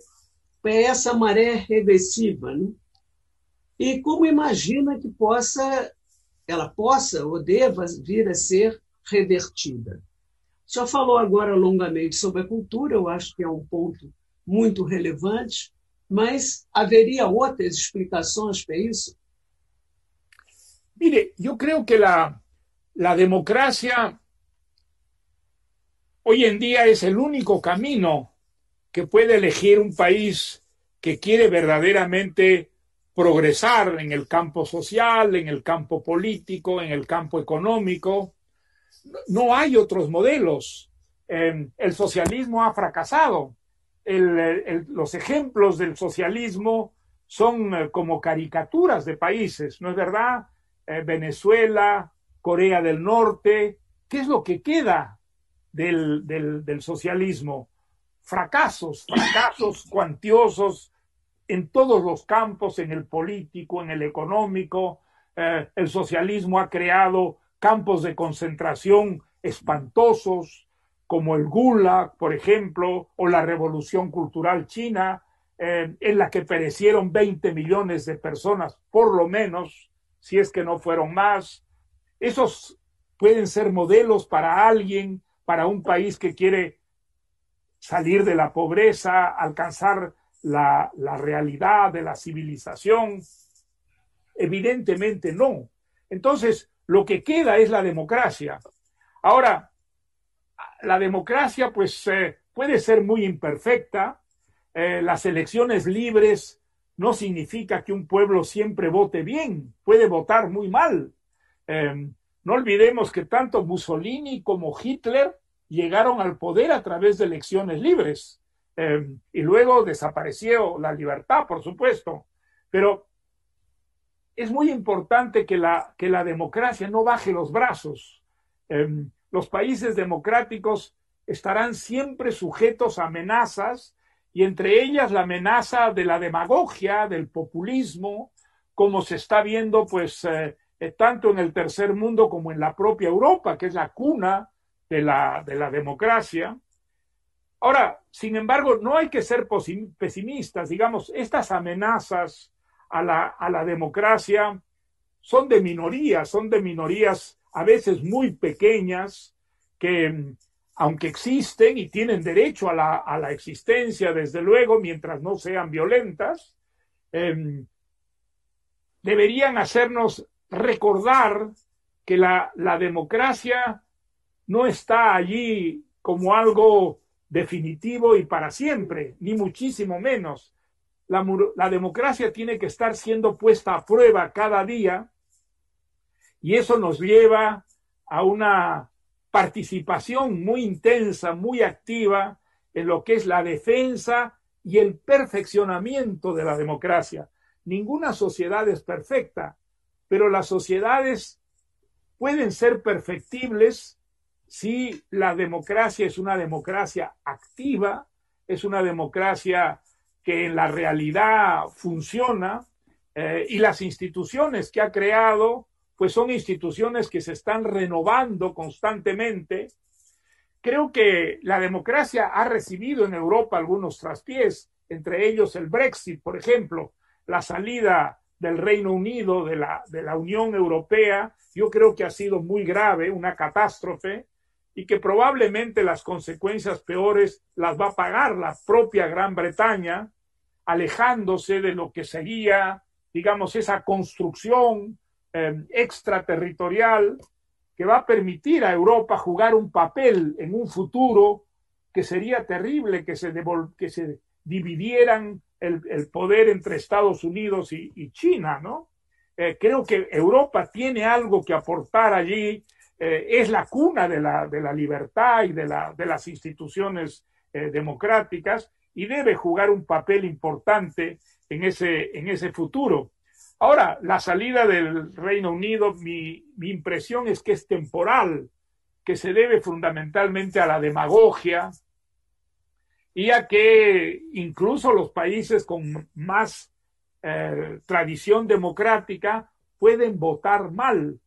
para essa maré regressiva? Né? E como imagina que possa, ela possa ou deva vir a ser revertida? O senhor falou agora longamente sobre a cultura, eu acho que é um ponto muito relevante, mas haveria outras explicações para isso? Mire, yo creo que la, la democracia hoy en día es el único camino que puede elegir un país que quiere verdaderamente progresar en el campo social, en el campo político, en el campo económico. No hay otros modelos. Em, el socialismo ha fracasado. los ejemplos del socialismo son eh, como caricaturas de países, ¿no es verdad? Eh, Venezuela, Corea del Norte. ¿Qué es lo que queda del, del, socialismo. Fracasos, fracasos cuantiosos en todos los campos, en el político, en el económico. Eh, el socialismo ha creado campos de concentración espantosos, como el Gulag, por ejemplo, o la Revolución Cultural China, eh, en la que perecieron 20 millones de personas, por lo menos, si es que no fueron más. Esos pueden ser modelos para alguien para un país que quiere salir de la pobreza, alcanzar la, realidad de la civilización? Evidentemente no. Entonces, lo que queda es la democracia. Ahora, la democracia pues eh, puede ser muy imperfecta. Eh, las elecciones libres no significa que un pueblo siempre vote bien, puede votar muy mal. Em, no olvidemos que tanto Mussolini como Hitler llegaron al poder a través de elecciones libres em, y luego desapareció la libertad, por supuesto. Pero es muy importante que la, que la democracia no baje los brazos. Em, los países democráticos estarán siempre sujetos a amenazas y entre ellas la amenaza de la demagogia, del populismo, como se está viendo pues eh, eh, tanto en el tercer mundo como en la propia Europa, que es la cuna de la, de la democracia. Ahora, sin embargo, no hay que ser pesimistas. Digamos, estas amenazas a la, a la democracia son de minorías, son de minorías a veces muy pequeñas que, aunque existen y tienen derecho a la, a la existencia, desde luego, mientras no sean violentas, em, deberían hacernos recordar que la, democracia no está allí como algo definitivo y para siempre, ni muchísimo menos. La, democracia tiene que estar siendo puesta a prueba cada día y eso nos lleva a una participación muy intensa, muy activa en lo que es la defensa y el perfeccionamiento de la democracia. Ninguna sociedad es perfecta, pero las sociedades pueden ser perfectibles si la democracia es una democracia activa, es una democracia que en la realidad funciona eh, y las instituciones que ha creado, pues son instituciones que se están renovando constantemente. Creo que la democracia ha recibido en Europa algunos traspiés, entre ellos el Brexit, por ejemplo, la salida del Reino Unido de la, de la Unión Europea, yo creo que ha sido muy grave, una catástrofe, y que probablemente las consecuencias peores las va a pagar la propia Gran Bretaña, alejándose de lo que sería, digamos, esa construcción eh, extraterritorial que va a permitir a Europa jugar un papel en un futuro que sería terrible que se, que se dividieran el, poder entre Estados Unidos y, China, ¿no? Eh, creo que Europa tiene algo que aportar allí, eh, es la cuna de la, de la libertad y de, la, de las instituciones eh, democráticas y debe jugar un papel importante en ese, en ese futuro. Ahora, la salida del Reino Unido, mi, mi impresión es que es temporal, que se debe fundamentalmente a la demagogia, y a que incluso los países con más eh, tradición democrática pueden votar mal.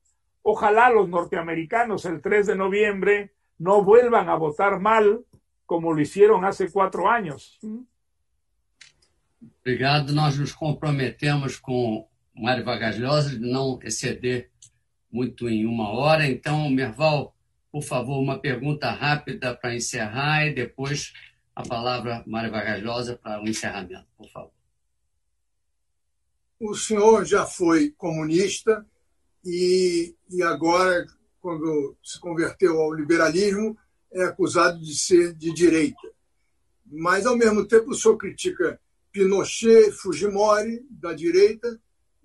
Ojalá los norteamericanos el 3 de noviembre no vuelvan a votar mal como lo hicieron hace cuatro años. Obrigado. Nós nos comprometemos com Mário Vargas Llosa de não exceder muito em uma hora. Então, Merval, por favor, uma pergunta rápida para encerrar e depois a palavra, Mário Vargas para o encerramento, por favor. O senhor já foi comunista e, e agora, quando se converteu ao liberalismo, é acusado de ser de direita. Mas, ao mesmo tempo, o senhor critica Pinochet, Fujimori, da direita,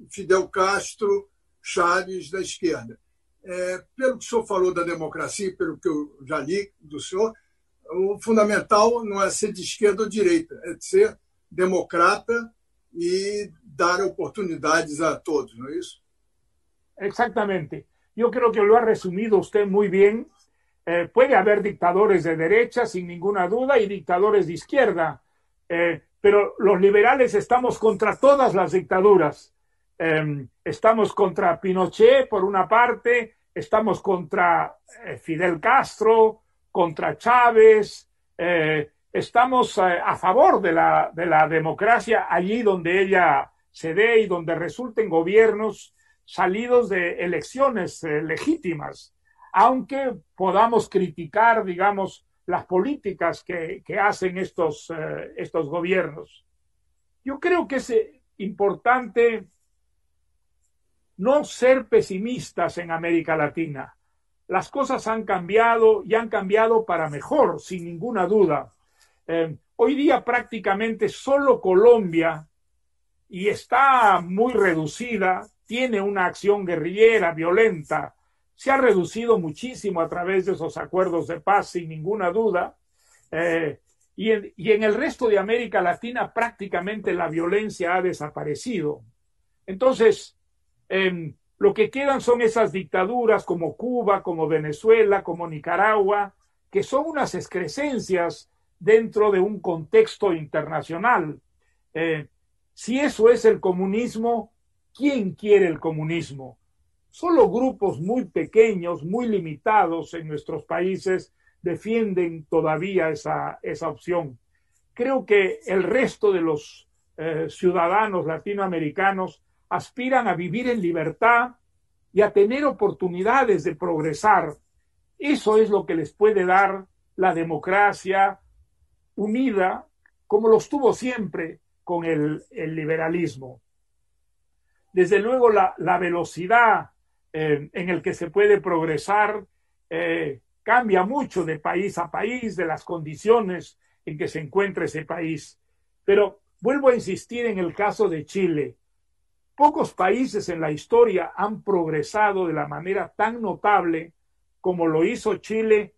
Fidel Castro, Chaves, da esquerda. É, pelo que o senhor falou da democracia, pelo que eu já li do senhor, o fundamental não é ser de esquerda ou direita, é ser democrata e dar oportunidades a todos, ¿no es eso? Exactamente. Yo creo que lo ha resumido usted muy bien. Eh, puede haber dictadores de derecha, sin ninguna duda, y dictadores de izquierda, eh, pero los liberales estamos contra todas las dictaduras. Eh, estamos contra Pinochet, por una parte, estamos contra eh, Fidel Castro, contra Chávez, estamos a favor de la, de la democracia allí donde ella se dé y donde resulten gobiernos salidos de elecciones eh, legítimas, aunque podamos criticar, digamos, las políticas que, que hacen estos, estos gobiernos. Yo creo que es importante no ser pesimistas en América Latina las cosas han cambiado y han cambiado para mejor, sin ninguna duda. Eh, hoy día prácticamente solo Colombia, y está muy reducida, tiene una acción guerrillera violenta, se ha reducido muchísimo a través de esos acuerdos de paz, sin ninguna duda. Eh, y, en, el resto de América Latina prácticamente la violencia ha desaparecido. Entonces, em, lo que quedan son esas dictaduras como Cuba, como Venezuela, como Nicaragua, que son unas excrescencias dentro de un contexto internacional. Eh, si eso es el comunismo, ¿quién quiere el comunismo? Solo grupos muy pequeños, muy limitados en nuestros países defienden todavía esa, esa opción. Creo que el resto de los eh, ciudadanos latinoamericanos aspiran a vivir en libertad y a tener oportunidades de progresar. Eso es lo que les puede dar la democracia unida, como lo estuvo siempre con el, liberalismo. Desde luego, la, velocidad eh, en el que se puede progresar eh, cambia mucho de país a país, de las condiciones en que se encuentra ese país. Pero vuelvo a insistir en el caso de Chile. Pocos países en la historia han progresado de la manera tan notable como lo hizo Chile,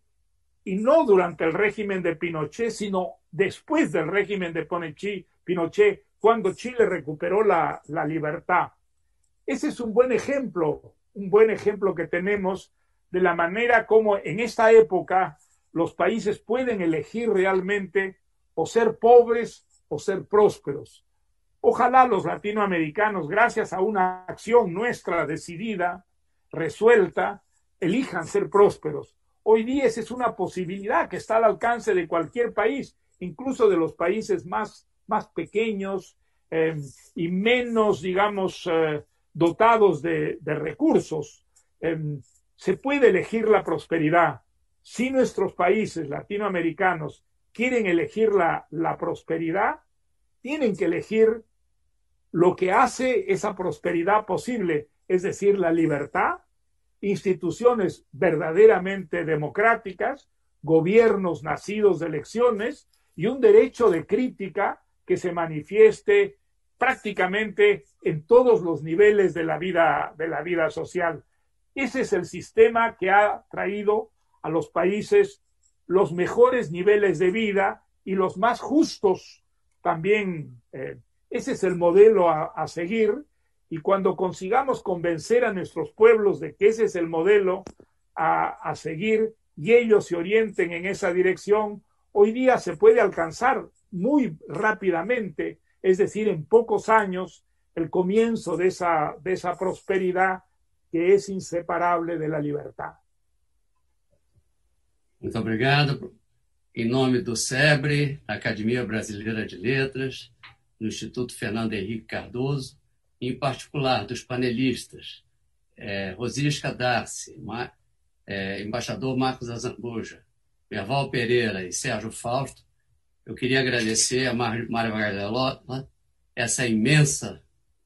y no durante el régimen de Pinochet, sino después del régimen de Pinochet, cuando Chile recuperó la, la libertad. Ese es un buen ejemplo, un buen ejemplo que tenemos de la manera como en esta época los países pueden elegir realmente o ser pobres o ser prósperos. Ojalá los latinoamericanos, gracias a una acción nuestra decidida, resuelta, elijan ser prósperos. Hoy día esa es una posibilidad que está al alcance de cualquier país, incluso de los países más, más pequeños eh, y menos, digamos, eh, dotados de, recursos. Eh, se puede elegir la prosperidad. Si nuestros países latinoamericanos quieren elegir la, la prosperidad, tienen que elegir lo que hace esa prosperidad posible, es decir, la libertad, instituciones verdaderamente democráticas, gobiernos nacidos de elecciones y un derecho de crítica que se manifieste prácticamente en todos los niveles de la vida de la vida social. Ese es el sistema que ha traído a los países los mejores niveles de vida y los más justos también. Eh, ese es el modelo a, seguir y cuando consigamos convencer a nuestros pueblos de que ese es el modelo a, a seguir y ellos se orienten en esa dirección, hoy día se puede alcanzar muy rápidamente, es decir, en pocos años, el comienzo de esa, de esa prosperidad que es inseparable de la libertad. Muito obrigado. Em nome do SEBRE, Academia Brasileira de Letras, do Instituto Fernando Henrique Cardoso, em particular dos panelistas é, Rosisca Ma, é, embaixador Marcos Azambuja, Merval Pereira e Sérgio Fausto, eu queria agradecer a Mário Vargalhola essa imensa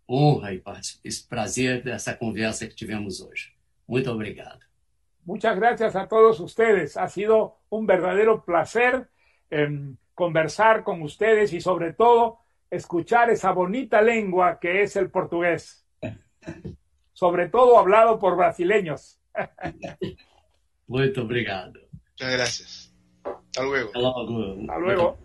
honra e esse prazer dessa conversa que tivemos hoje. Muito obrigado. Muchas gracias a todos ustedes. Ha sido un verdadero placer eh, conversar con ustedes y sobre todo escuchar esa bonita lengua que es el portugués. Sobre todo hablado por brasileños. Muito obrigado. Muchas gracias. Hasta luego. Hasta luego. Hasta luego.